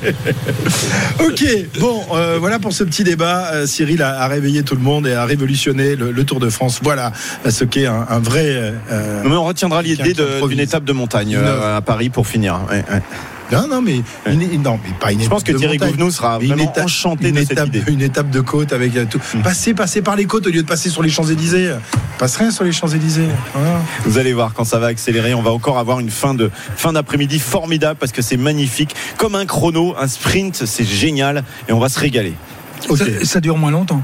Ok, bon, euh, voilà pour ce petit débat. Euh, Cyril a, a réveillé tout le monde et a révolutionné le, le Tour de France. Voilà ce qu'est un, un vrai. euh, Non, mais on retiendra l'idée de- d'une étape de montagne Une euh, à Paris pour finir. Ouais, ouais. non, non, mais, une- non, mais pas une Je pense que Thierry. Gouvenou sera Mais une vraiment étape- enchanté une de étape, cette idée. Une étape de côte avec euh, tout. Passer, passer par les côtes au lieu de passer sur les Champs-Élysées. Passerait sur les Champs-Élysées. Voilà. Vous allez voir quand ça va accélérer, on va encore avoir une fin de fin d'après-midi formidable parce que c'est magnifique, comme un chrono, un sprint, c'est génial et on va se régaler. Ça dure moins longtemps.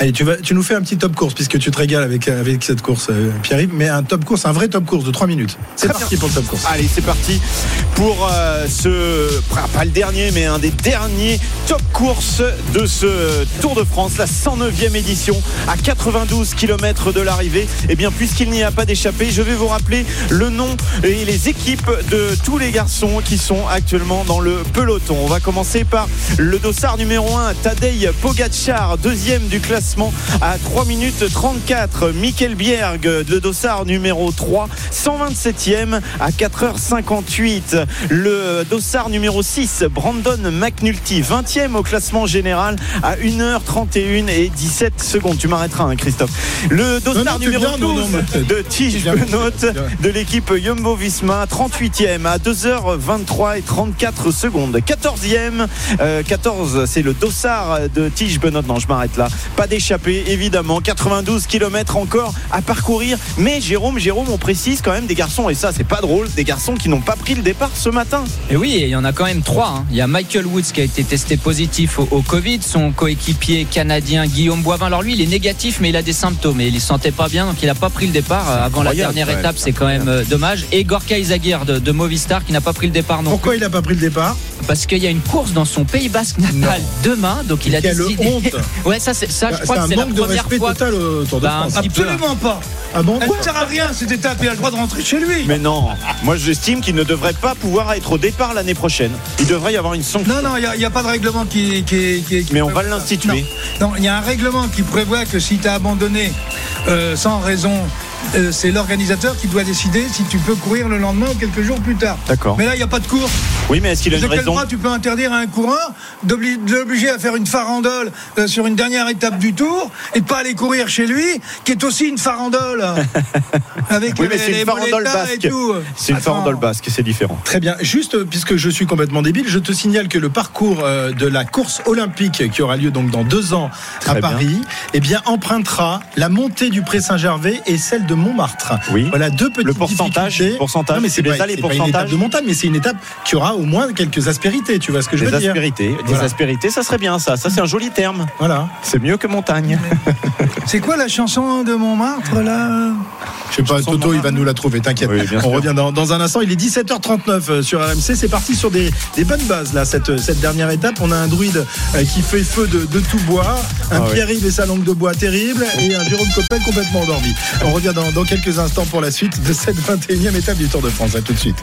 Allez, tu, vas, tu nous fais un petit top course puisque tu te régales avec, avec cette course, euh, Pierre-Yves. Mais un top course, un vrai top course de 3 minutes. C'est parti pour le top course. Allez, c'est parti pour euh, ce pas le dernier mais un des derniers top courses de ce Tour de France, la 109e édition à 92 km de l'arrivée. Et bien puisqu'il n'y a pas d'échappée, je vais vous rappeler le nom et les équipes de tous les garçons qui sont actuellement dans le peloton. On va commencer par le dossard numéro 1, Tadej Pogacar, deuxième du classement classement à 3 minutes 34. Michael Bierg de Dossard numéro 3, 127e à 4h58. Le Dossard numéro 6, Brandon McNulty, 20e au classement général à 1h31 et 17 secondes. Tu m'arrêteras, hein, Christophe. Le Dossard Non, non, numéro bien, non, 12 non, mais- de Tige bien. de l'équipe Jumbo Visma, 38e à 2h23 et 34 secondes. 14e, euh, 14, c'est le Dossard de Tige Benoît. Non, je m'arrête là. Pas d'échappée, évidemment. 92 km encore à parcourir. Mais Jérôme, Jérôme, on précise quand même des garçons, et ça, c'est pas drôle, des garçons qui n'ont pas pris le départ ce matin. Et oui, et il y en a quand même trois. hein. Il y a Michael Woods qui a été testé positif au, au Covid, son coéquipier canadien Guillaume Boivin. Alors lui, il est négatif, mais il a des symptômes et il ne sentait pas bien, donc il n'a pas pris le départ euh, avant la dernière étape. C'est quand même euh, dommage. Et Gorka Izagir de, de Movistar qui n'a pas pris le départ non Pourquoi il n'a pas pris le départ? Parce qu'il y a une course dans son Pays Basque natal demain, donc il a Quelle décidé. honte ouais, ça, c'est ça. Je C'est crois que un c'est la manque de première respect total au Tour de Bah, France. Absolument pas. Ah bon Elle ne sert à rien cette étape. Il a le droit de rentrer chez lui. Mais non, moi j'estime qu'il ne devrait pas pouvoir être au départ l'année prochaine. Il devrait y avoir une sanction. Non, non, il n'y a, pas de règlement qui. qui, qui- qui Mais on va l'instituer. Non, Non, il y a un règlement qui prévoit que si tu as abandonné euh, sans raison, euh, c'est l'organisateur qui doit décider si tu peux courir le lendemain ou quelques jours plus tard. D'accord. Mais là, il n'y a pas de course. Oui, mais est-ce qu'il a De une quel raison droit tu peux interdire à un coureur de l'obliger à faire une farandole euh, sur une dernière étape du tour et de pas aller courir chez lui, qui est aussi une farandole avec Oui, mais c'est les une farandole et basque. tout. C'est une Attends. farandole basque, c'est différent. Très bien. Juste, euh, puisque je suis complètement débile, je te signale que le parcours euh, de la course olympique qui aura lieu donc dans deux ans à Très bien. Paris, eh bien, empruntera la montée du Pré Saint-Gervais et celle de Montmartre. Oui. Voilà deux petites Le pourcentage, difficultés. pourcentage, Non, mais c'est les pas, as, les c'est pas une pourcentages étape de montagne, mais c'est une étape qui aura au moins quelques aspérités. Tu vois ce que je Des veux dire aspérités. Des Voilà. aspérités, ça serait bien ça. Ça, c'est un joli terme. Voilà. C'est mieux que montagne. C'est quoi la chanson de Montmartre là Je sais pas, Chanson Toto, il va nous la trouver, t'inquiète. Oui, On sûr. revient dans, dans un instant. Il est 17h39 euh, sur RMC. C'est parti sur des, des bonnes bases, là, cette, cette dernière étape. On a un druide euh, qui fait feu de, de tout bois, un Ah. Pierre-Yves et sa langue de bois terrible, et un Jérôme Coppel complètement endormi. On revient dans, dans quelques instants pour la suite de cette 21e étape du Tour de France. À tout de suite.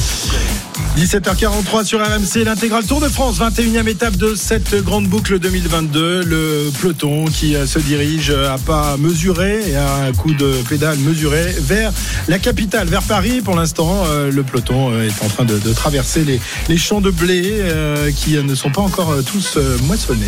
17h43 sur RMC, l'intégral Tour de France, 21e étape de cette grande boucle 2022. Le peloton qui euh, se dirige à pas mesuré et à un coup de pédale mesuré vers la capitale, vers Paris. Pour l'instant, euh, le peloton euh, est en train de, de traverser les, les champs de blé euh, qui euh, ne sont pas encore euh, tous euh, moissonnés.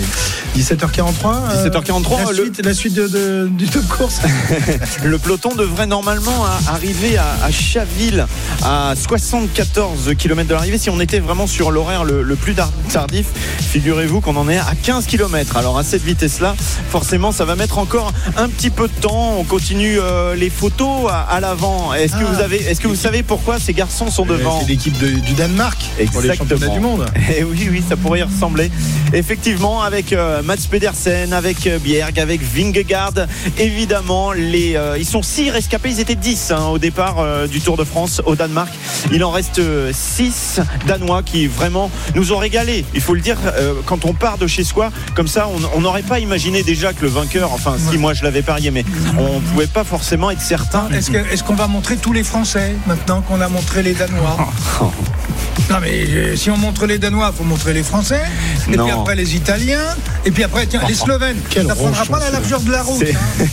17h43. euh, 17h43, La le- suite, la suite de, de- du top course. Le peloton devrait normalement à- arriver à, à Chaville à 74 km de l'arrivée. Si on était vraiment sur l'horaire le, le plus tardif, figurez-vous qu'on en est à 15 km. Alors à cette vitesse-là, forcément, ça va mettre encore un petit peu de temps. On continue euh, les photos à, à l'avant. Est-ce que Ah. vous avez, est-ce que vous savez pourquoi ces garçons sont devant C'est l'équipe de- du Danemark pour les Exactement. championnats du monde. Eh oui, oui, ça pourrait y ressembler. Effectivement, avec euh, Mats Pedersen, avec euh, Bjerg, avec Vingegaard, évidemment, les, euh, ils sont six rescapés, ils étaient 10 hein, au départ du Tour de France au Danemark. Il en reste 6 Danois qui vraiment nous ont régalé. Il faut le dire, euh, quand on part de chez soi, comme ça, on n'aurait pas imaginé déjà que le vainqueur, enfin, si moi je l'avais parié, mais on pouvait pas forcément être certain. Est-ce qu'on va montrer tous les Français maintenant qu'on a montré les Danois? Non mais euh, si on montre les Danois, il faut montrer les Français, et Non. puis après les Italiens, et puis après tiens, les Slovènes. Quel Ça prendra ronchon, pas la largeur de la route.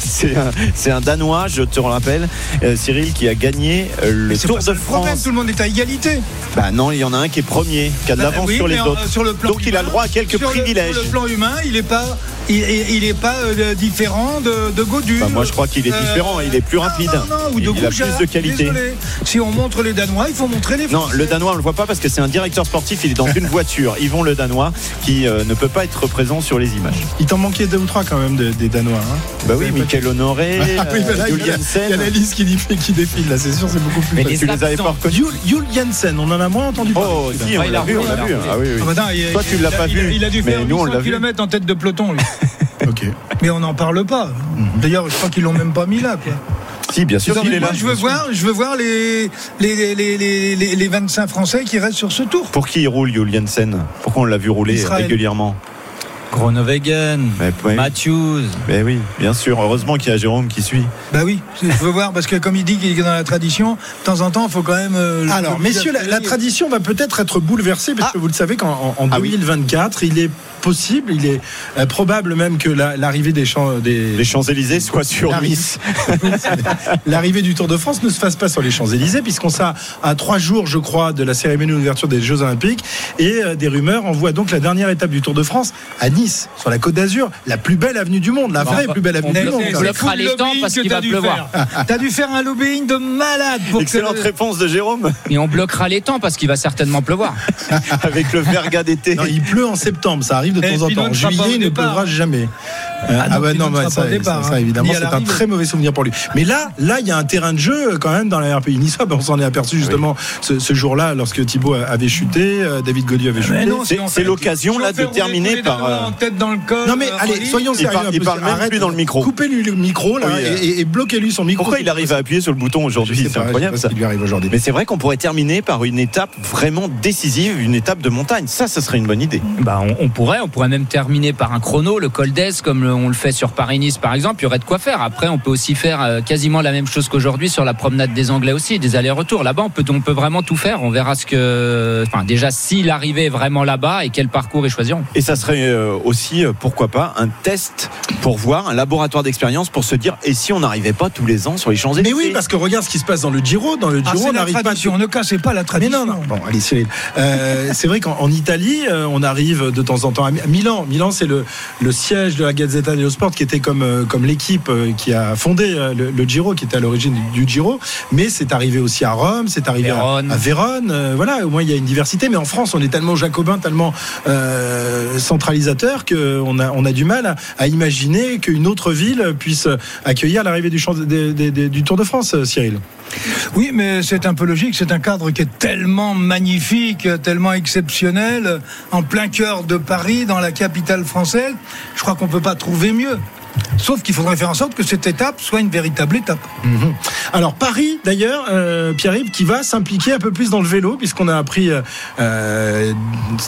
C'est- hein. C'est un, Danois, je te le rappelle, euh, Cyril, qui a gagné euh, le Tour de ça le problème, France. tout le monde est à égalité. Bah non, il y en a un qui est premier, qui a de Bah, l'avance oui, sur les euh, autres. sur le plan Donc il a le droit à quelques sur le- privilèges. sur le plan humain, il n'est pas, il, il- il est pas euh, différent de, de Godu. Bah, moi, je crois qu'il est différent, il est plus rapide. Non, non, ou de Il a plus de qualité. désolé. Si on montre les Danois, il faut montrer les Non, le Danois, on le voit pas parce que c'est un directeur sportif, il est dans une voiture. Yvon le Danois, qui euh, ne peut pas être présent sur les images. Il t'en manquait deux ou trois quand même de- des Danois. hein. Bah oui, Michael Honoré, Ah oui, là, il y a- Janssen. Il y a la liste qui, défile là, c'est sûr, c'est beaucoup plus Mais facile. les Tu les avais pas reconnus Janssen, on en a moins entendu parler. Oh, si, on l'a a vu, on l'a il a vu. Ah oui, oui. Ah bah, il- Toi, tu l'as pas il- vu, Il a dû mais faire nous, on 800 l'a vu. km en tête de peloton, lui. Ok. Mais on n'en parle pas. D'ailleurs, je crois qu'ils l'ont même pas mis là. Quoi. Si, bien sûr mais est là. je veux voir, je veux voir les, les, les, les, les, les 25 Français qui restent sur ce tour. Pour qui il roule, Jules Janssen Pourquoi on l'a vu rouler Israël. régulièrement? Groenewegen, ouais, Matthews. mais oui, bien sûr. Heureusement qu'il y a Jérôme qui suit. Bah oui, je veux voir, parce que comme il dit qu'il est dans la tradition, de temps en temps, il faut quand même. euh, Alors, messieurs, la, tradition va peut-être être bouleversée parce Ah. que vous le savez qu'en en, en Ah oui. 2024, il est possible, il est euh, probable même que la- l'arrivée des, champs, des, Les Champs-Élysées soit sur L'arrivée- Nice. l'arrivée du Tour de France ne se fasse pas sur les Champs-Élysées, puisqu'on sera à trois jours, je crois, de la cérémonie d'ouverture des Jeux Olympiques. Et euh, des rumeurs envoient donc la dernière étape du Tour de France à Nice, sur la Côte d'Azur, la plus belle avenue du monde, la vraie on- plus belle avenue on du monde. on bloquera les temps lobbying parce qu'il va dû pleuvoir. faire. T'as dû faire un lobbying de malade pour Excellente que. réponse de Jérôme Et on bloquera les temps parce qu'il va certainement pleuvoir. avec le verga d'été. Non, il pleut en septembre, ça arrive de temps en temps. Juillet, ne pleuvra jamais. Euh, Ah ah, non, bah non, ne bah, ça, départ, ça, ça, hein. évidemment, Ni à c'est un très mauvais souvenir pour lui. Mais là, là, il y a un terrain de jeu quand même dans la RPI niçois. Ben, on s'en est aperçu justement ce, ce jour-là lorsque Thibaut avait chuté, euh, David Gaudieu avait chuté. Mais non, C'est- l'occasion, si on là, de terminer par, euh, en tête dans le col, Non mais euh, allez, soyons Il sérieux. il parle même plus dans le micro. Coupez-lui le micro là et, euh. bloquez-lui son micro. Pourquoi il arrive à appuyer sur le bouton aujourd'hui C'est incroyable ça. lui arrive aujourd'hui. Mais c'est vrai qu'on pourrait terminer par une étape vraiment décisive, une étape de montagne. Ça, ce serait une bonne idée. Bah, on pourrait, on pourrait même terminer par un chrono, le col d'Est, comme on le fait sur Paris-Nice par exemple. Il y aurait de quoi faire. Après, on peut aussi faire euh, quasiment la même chose qu'aujourd'hui sur la promenade des Anglais aussi, des allers-retours. Là-bas, on peut, on peut vraiment tout faire. On verra ce que, enfin, déjà si l'arrivée est vraiment là-bas et quel parcours ils choisiront. Et ça serait euh, aussi, euh, pourquoi pas, un test pour voir, un laboratoire d'expérience pour se dire, et si on n'arrivait pas tous les ans sur les Champs-Élysées? Mais oui, parce que regarde ce qui se passe dans le Giro. Dans le Ah, Giro, on n'arrive pas. Ne cassez pas la Mais tradition. non, non. Bon, allez, Cyril. Euh, c'est vrai qu'en en Italie, on arrive de temps en temps à à Milan. Milan, c'est le, le siège de la Gazzetta dello Sport, qui était comme, euh, comme l'équipe euh, qui a fondé euh, le, le Giro, qui était à l'origine du, du Giro. Mais c'est arrivé aussi à Rome, c'est arrivé à, Vérone. à Vérone. Euh, voilà, au moins il y a une diversité. Mais en France, on est tellement jacobin, tellement euh, centralisateur qu'on a, on a du mal à, à imaginer qu'une autre ville puisse accueillir l'arrivée du, Tour de France, Cyril. Oui, mais c'est un peu logique. C'est un cadre qui est tellement magnifique, tellement exceptionnel, en plein cœur de Paris, dans la capitale française. Je crois qu'on ne peut pas trouver mieux. Sauf qu'il faudrait faire en sorte que cette étape soit une véritable étape. Mhm. Alors Paris, d'ailleurs, euh, Pierre-Yves, qui va s'impliquer un peu plus dans le vélo, puisqu'on a appris euh, euh,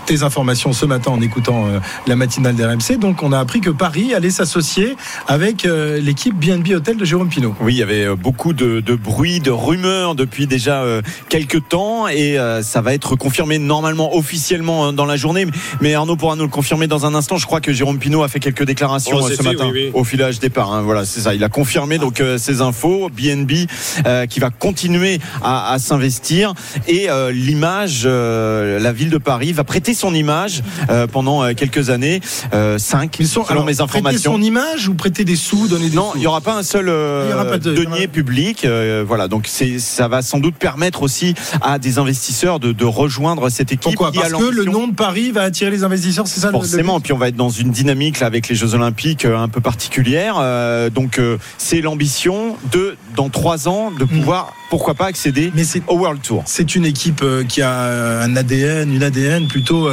tes informations ce matin en écoutant euh, la matinale d'RMC. Donc on a appris que Paris allait s'associer avec euh, l'équipe BNB Hotel de Jérôme Pinault. Oui, il y avait beaucoup de, de bruit, de rumeurs depuis déjà euh, quelques temps et euh, ça va être confirmé normalement officiellement euh, dans la journée. Mais Arnaud pourra nous le confirmer dans un instant. Je crois que Jérôme Pinault a fait quelques déclarations Oh, ce fait, matin oui, oui. Au filage départ. hein. Voilà, c'est ça. Il a confirmé donc euh, ces infos. BNB euh, qui va continuer à, à s'investir et euh, l'image, la ville de Paris va prêter son image pendant quelques années, euh, cinq Ils sont, selon alors, mes prêter informations. son image ou prêter des sous, donner des Non, sous il n'y aura pas un seul pas de- denier public. voilà, donc c'est ça va sans doute permettre aussi à des investisseurs de, de rejoindre cette équipe. Pourquoi Parce que le nom de Paris va attirer les investisseurs, c'est ça le- le Forcément, but puis on va être dans une dynamique là avec les Jeux Olympiques un peu particulière. Euh, donc euh, c'est l'ambition de dans trois ans de pouvoir pourquoi pas accéder Hmm. Mais au World Tour. C'est une équipe euh, qui a un ADN, une ADN plutôt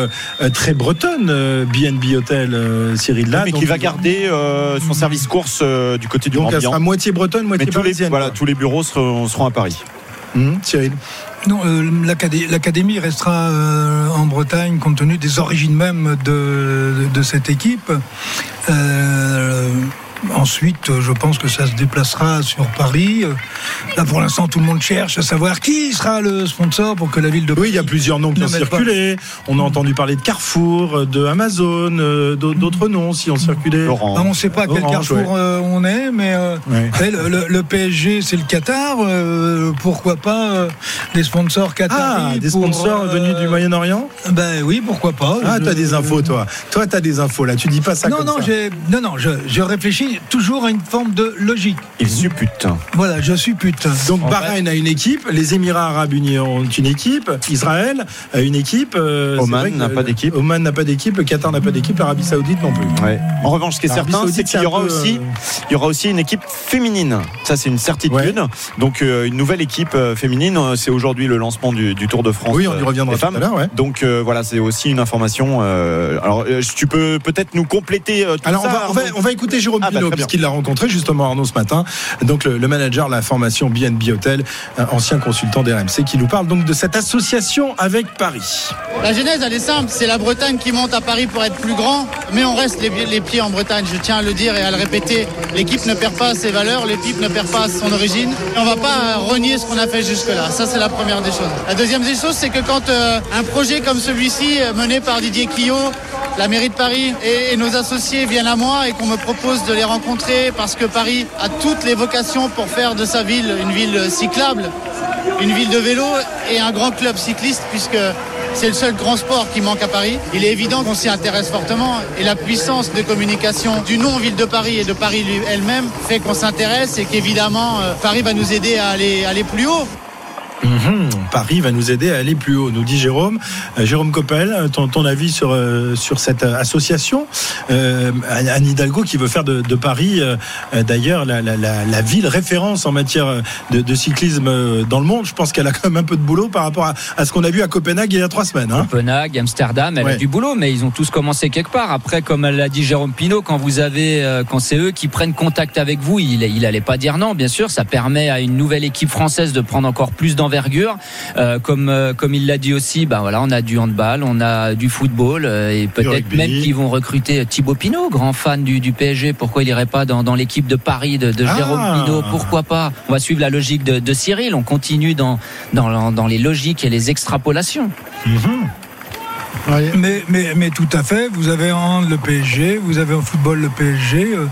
très bretonne, BNB Hotel, Cyril là. mais qui va garder son service course du côté du Donc elle sera moitié bretonne, Mais moitié tous les, parisienne. voilà, tous les bureaux seront, seront à Paris. Cyril. Non, euh, l'acadé- l'académie restera euh, en Bretagne compte tenu des origines même de cette équipe. Euh, Ensuite, euh, je pense que ça se déplacera sur Paris. Euh, Là, pour l'instant, tout le monde cherche à savoir qui sera le sponsor pour que la ville de Oui, il y a plusieurs noms qui ont pas. circulé. On a entendu parler de Carrefour, euh, de Amazon, d'au- d'autres noms aussi ont circulé. Laurent. Ah, on ne sait pas à quel Orange, carrefour euh, on est, mais Ouais. le, le- le PSG, c'est le Qatar. euh, pourquoi pas euh, des sponsors Ah, qataris des pour, sponsors euh, venus du Moyen-Orient? Ben oui, pourquoi pas. Ah, Je- t'as des infos, toi. Toi, t'as des infos, là. Tu dis pas ça Non, comme non, ça. non, non, je, je réfléchis toujours à une forme de logique. Il suppute. Voilà, je suis pute. Donc En Bahreïn a une équipe, les Émirats Arabes Unis ont une équipe, Israël a une équipe. euh, Oman n'a pas d'équipe. Oman n'a pas d'équipe, le Qatar n'a pas d'équipe, l'Arabie Saoudite non plus. Ouais. En revanche, ce qui est certain, c'est qu'il y aura peu, aussi, euh, il y aura aussi une équipe féminine. Ça, c'est une certitude. Donc, euh, une nouvelle équipe euh, féminine. C'est aujourd'hui le lancement du, du Tour de France. Oui, on y reviendra tout femmes. à l'heure, ouais. Donc euh, voilà, c'est aussi une information. euh, alors, euh, tu peux peut-être nous compléter euh, tout Alors ça. on va, on, va, Arnaud on va écouter Jérôme Ah, puisqu'il l'a rencontré justement Arnaud ce matin. Donc le, le manager de la formation BNB Hotel, ancien consultant d'RMC, qui nous parle donc de cette association avec Paris. La genèse, elle est simple. C'est la Bretagne qui monte à Paris pour être plus grand, mais on reste les, les pieds en Bretagne. Je tiens à le dire et à le répéter. L'équipe ne perd pas ses valeurs, l'équipe ne perd pas son origine. Et on va pas renier ce qu'on a fait jusque-là. Ça, c'est la première des choses. La deuxième des choses, c'est que quand euh, un projet comme celui-ci, euh, mené par Didier Cliot, la mairie de Paris et, et nos associés viennent à moi et qu'on me propose de les rencontrer parce que Paris a toutes les vocations pour faire de sa ville une ville cyclable, une ville de vélo et un grand club cycliste puisque c'est le seul grand sport qui manque à Paris. Il est évident qu'on s'y intéresse fortement et la puissance de communication du nom-ville de Paris et de Paris elle-même fait qu'on s'intéresse et qu'évidemment euh, Paris va nous aider à aller plus haut. Mhm. Paris va nous aider à aller plus haut, nous dit Jérôme. Euh, Jérôme Coppel, euh, ton, ton avis sur, euh, sur cette association euh, Anne Hidalgo qui veut faire de, de Paris, euh, d'ailleurs, la, la, la, la ville référence en matière de, de cyclisme dans le monde. Je pense qu'elle a quand même un peu de boulot par rapport à, à ce qu'on a vu à Copenhague il y a trois semaines. Hein. Copenhague, Amsterdam, elle Ouais. a du boulot, mais ils ont tous commencé quelque part. Après, comme l'a dit Jérôme Pinault, quand vous avez, quand c'est eux qui prennent contact avec vous, il, il allait pas dire non, bien sûr. Ça permet à une nouvelle équipe française de prendre encore plus d'envergure. Euh, comme euh, comme il l'a dit aussi, ben voilà, on a du handball, on a du football euh, et peut-être même qu'ils vont recruter Thibaut Pinot, grand fan du, du PSG. Pourquoi il irait pas dans, dans l'équipe de Paris de, de Ah. Jérôme Pinot? Pourquoi pas? On va suivre la logique de, de Cyril. On continue dans, dans dans les logiques et les extrapolations. Mais, mais, mais tout à fait, vous avez en le PSG, vous avez en football le PSG. euh,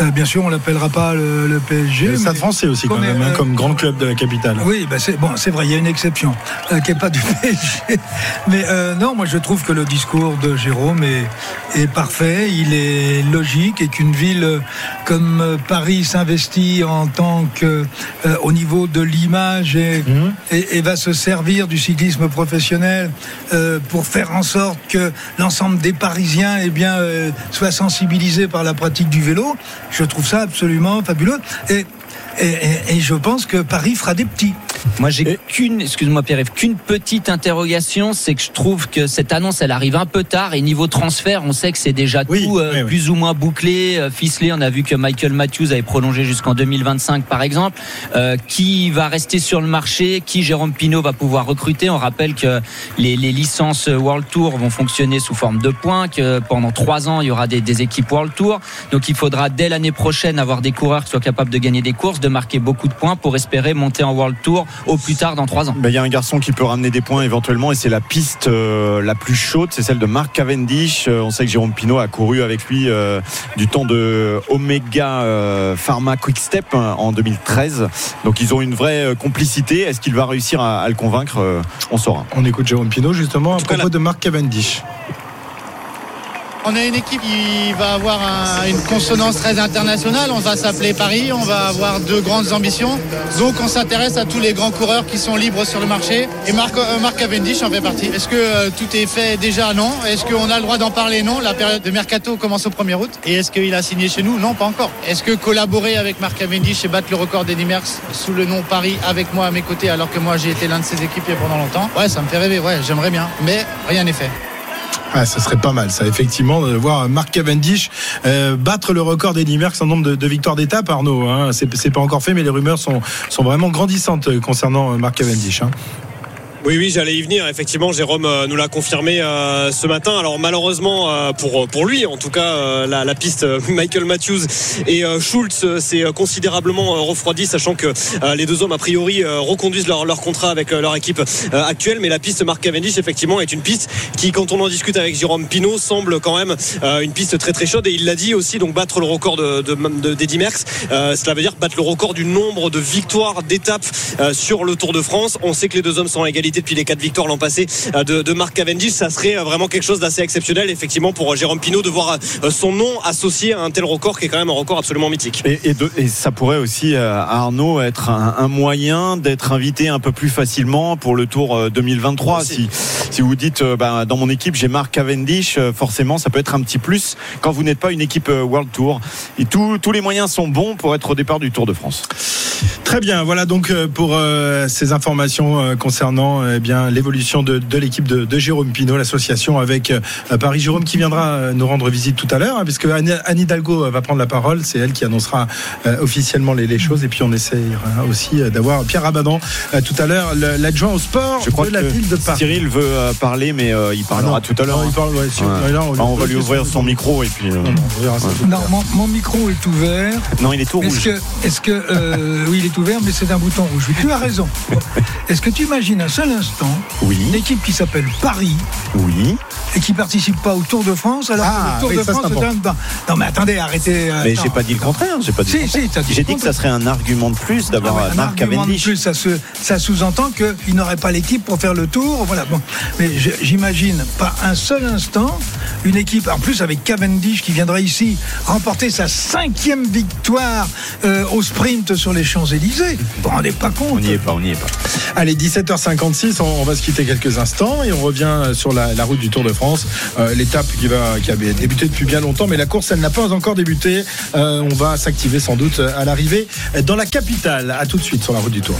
euh, bien sûr, on l'appellera pas le, le PSG. Le Stade mais- français aussi, quand même, hein, euh, comme grand club de la capitale. Oui, ben c'est bon, vrai, il y a une exception euh, qui est pas du PSG. Mais euh, non, moi je trouve que le discours de Jérôme est, est parfait, il est logique et qu'une ville euh, comme euh, Paris s'investit en tant que euh, au niveau de l'image et, Mhm. et, et va se servir du cyclisme professionnel euh, pour faire en sorte que l'ensemble des Parisiens eh euh, soient sensibilisés par la pratique du vélo. Je trouve ça absolument fabuleux et je pense que Paris fera des petits. Moi, j'ai qu'une, excuse-moi Pierre, qu'une petite interrogation, c'est que je trouve que cette annonce, elle arrive un peu tard et niveau transfert, on sait que c'est déjà Oui, tout euh, oui, oui. plus ou moins bouclé, euh, ficelé. On a vu que Michael Matthews avait prolongé jusqu'en 2025, par exemple. Euh, qui va rester sur le marché? Qui Jérôme Pinault va pouvoir recruter? On rappelle que les, les licences World Tour vont fonctionner sous forme de points, que pendant trois ans, il y aura des, des équipes World Tour. Donc, il faudra dès l'année prochaine avoir des coureurs qui soient capables de gagner des courses, de marquer beaucoup de points pour espérer monter en World Tour au plus tard dans trois ans. Ben, Il y a un garçon qui peut ramener des points éventuellement et c'est la piste euh, la plus chaude, c'est celle de Mark Cavendish. Euh, on sait que Jérôme Pinault a couru avec lui euh, du temps de Omega euh, Pharma Quick Step hein, en 2013. Donc ils ont une vraie euh, complicité. Est-ce qu'il va réussir à, à le convaincre? Euh, On saura. On écoute Jérôme Pinault justement à propos de Mark Cavendish. On a une équipe qui va avoir un- une consonance très internationale. On va s'appeler Paris, on va avoir de grandes ambitions. Donc on s'intéresse à tous les grands coureurs qui sont libres sur le marché. Et Marc, euh, Cavendish en fait partie. Est-ce que euh, tout est fait déjà? Non. Est-ce qu'on a le droit d'en parler? Non. La période de mercato commence au 1er août. Et est-ce qu'il a signé chez nous? Non, pas encore. Est-ce que collaborer avec Marc Cavendish et battre le record d'Eddie Merckx sous le nom Paris avec moi à mes côtés alors que moi j'ai été l'un de ses équipiers pendant longtemps? Ouais, ça me fait rêver. Ouais, j'aimerais bien. Mais rien n'est fait. Ah, ça serait pas mal, ça, effectivement, de voir Mark Cavendish euh, battre le record d'Eddie Merckx en nombre de, victoires d'étape, Arnaud. Hein. C'est pas encore fait, mais les rumeurs sont, sont vraiment grandissantes euh, concernant euh, Mark Cavendish. Hein. Oui, oui, j'allais y venir. Effectivement, Jérôme euh, nous l'a confirmé euh, ce matin. Alors malheureusement euh, pour pour lui, en tout cas, la, piste Michael Matthews et Schultz s'est considérablement euh, refroidi, sachant que les deux hommes a priori reconduisent leur, leur contrat avec leur équipe actuelle. Mais la piste Mark Cavendish, effectivement, est une piste qui, quand on en discute avec Jérôme Pinault, semble quand même une piste très très chaude. Et il l'a dit aussi, donc battre le record de de, Merckx, cela veut dire battre le record du nombre de victoires d'étapes sur le Tour de France. On sait que les deux hommes sont en égalité depuis les quatre victoires l'an passé euh, de, de Mark Cavendish. Ça serait euh, vraiment quelque chose d'assez exceptionnel, effectivement, pour euh, Jérôme Pinault de voir son nom associé à un tel record qui est quand même un record absolument mythique. Et, et de- et ça pourrait aussi, Arnaud, être un, un moyen d'être invité un peu plus facilement pour le Tour euh, 2023. Si, si vous dites, bah, dans mon équipe, j'ai Mark Cavendish, forcément, ça peut être un petit plus quand vous n'êtes pas une équipe World Tour. Et tous tous les moyens sont bons pour être au départ du Tour de France. Très bien, voilà donc pour ces informations concernant eh bien l'évolution de, de l'équipe de, de Jérôme Pinault, l'association avec euh, Paris Jérôme qui viendra euh, nous rendre visite tout à l'heure, hein, puisque Anne, Anne Hidalgo euh, va prendre la parole, c'est elle qui annoncera euh, officiellement les, les choses, et puis on essaiera aussi euh, d'avoir Pierre Rabadan euh, tout à l'heure, l'adjoint au sport Je crois de la que ville de Paris. Cyril veut euh, parler, mais euh, il parlera Ah non. tout à l'heure. Non, il hein. parle, ouais, Ouais. on lui- Ah, on va lui ouvrir son micro et puis. euh, Non, non, on Non, mon, mon micro est ouvert. Non, il est tout Est-ce rouge. que, est-ce que euh, oui, il est ouvert, mais c'est un bouton rouge. Tu as raison. Est-ce que tu imagines un seul instant une Oui, équipe qui s'appelle Paris oui. et qui participe pas au Tour de France alors Ah, que le Tour oui, de ça, France est un... Non mais attendez, arrêtez. Mais attends. j'ai pas dit le contraire. J'ai pas dit. Si, J'ai dit que ça serait un argument de plus d'avoir Ah ouais, euh, un Marc argument de Cavendish. plus, ça, se, ça sous-entend qu'il n'aurait pas l'équipe pour faire le tour. Voilà. Bon. Mais j'imagine pas un seul instant une équipe, en plus avec Cavendish qui viendra ici remporter sa cinquième victoire euh, au sprint sur les Champs-Élysées. Vous vous rendez pas compte On n'y est pas, on n'y est pas. Allez, 17h56, on, va se quitter quelques instants et on revient sur la, route du Tour de France. Euh, L'étape qui, va, avait débuté depuis bien longtemps, mais la course, elle n'a pas encore débuté. Euh, on va s'activer sans doute à l'arrivée dans la capitale. À tout de suite sur la route du Tour.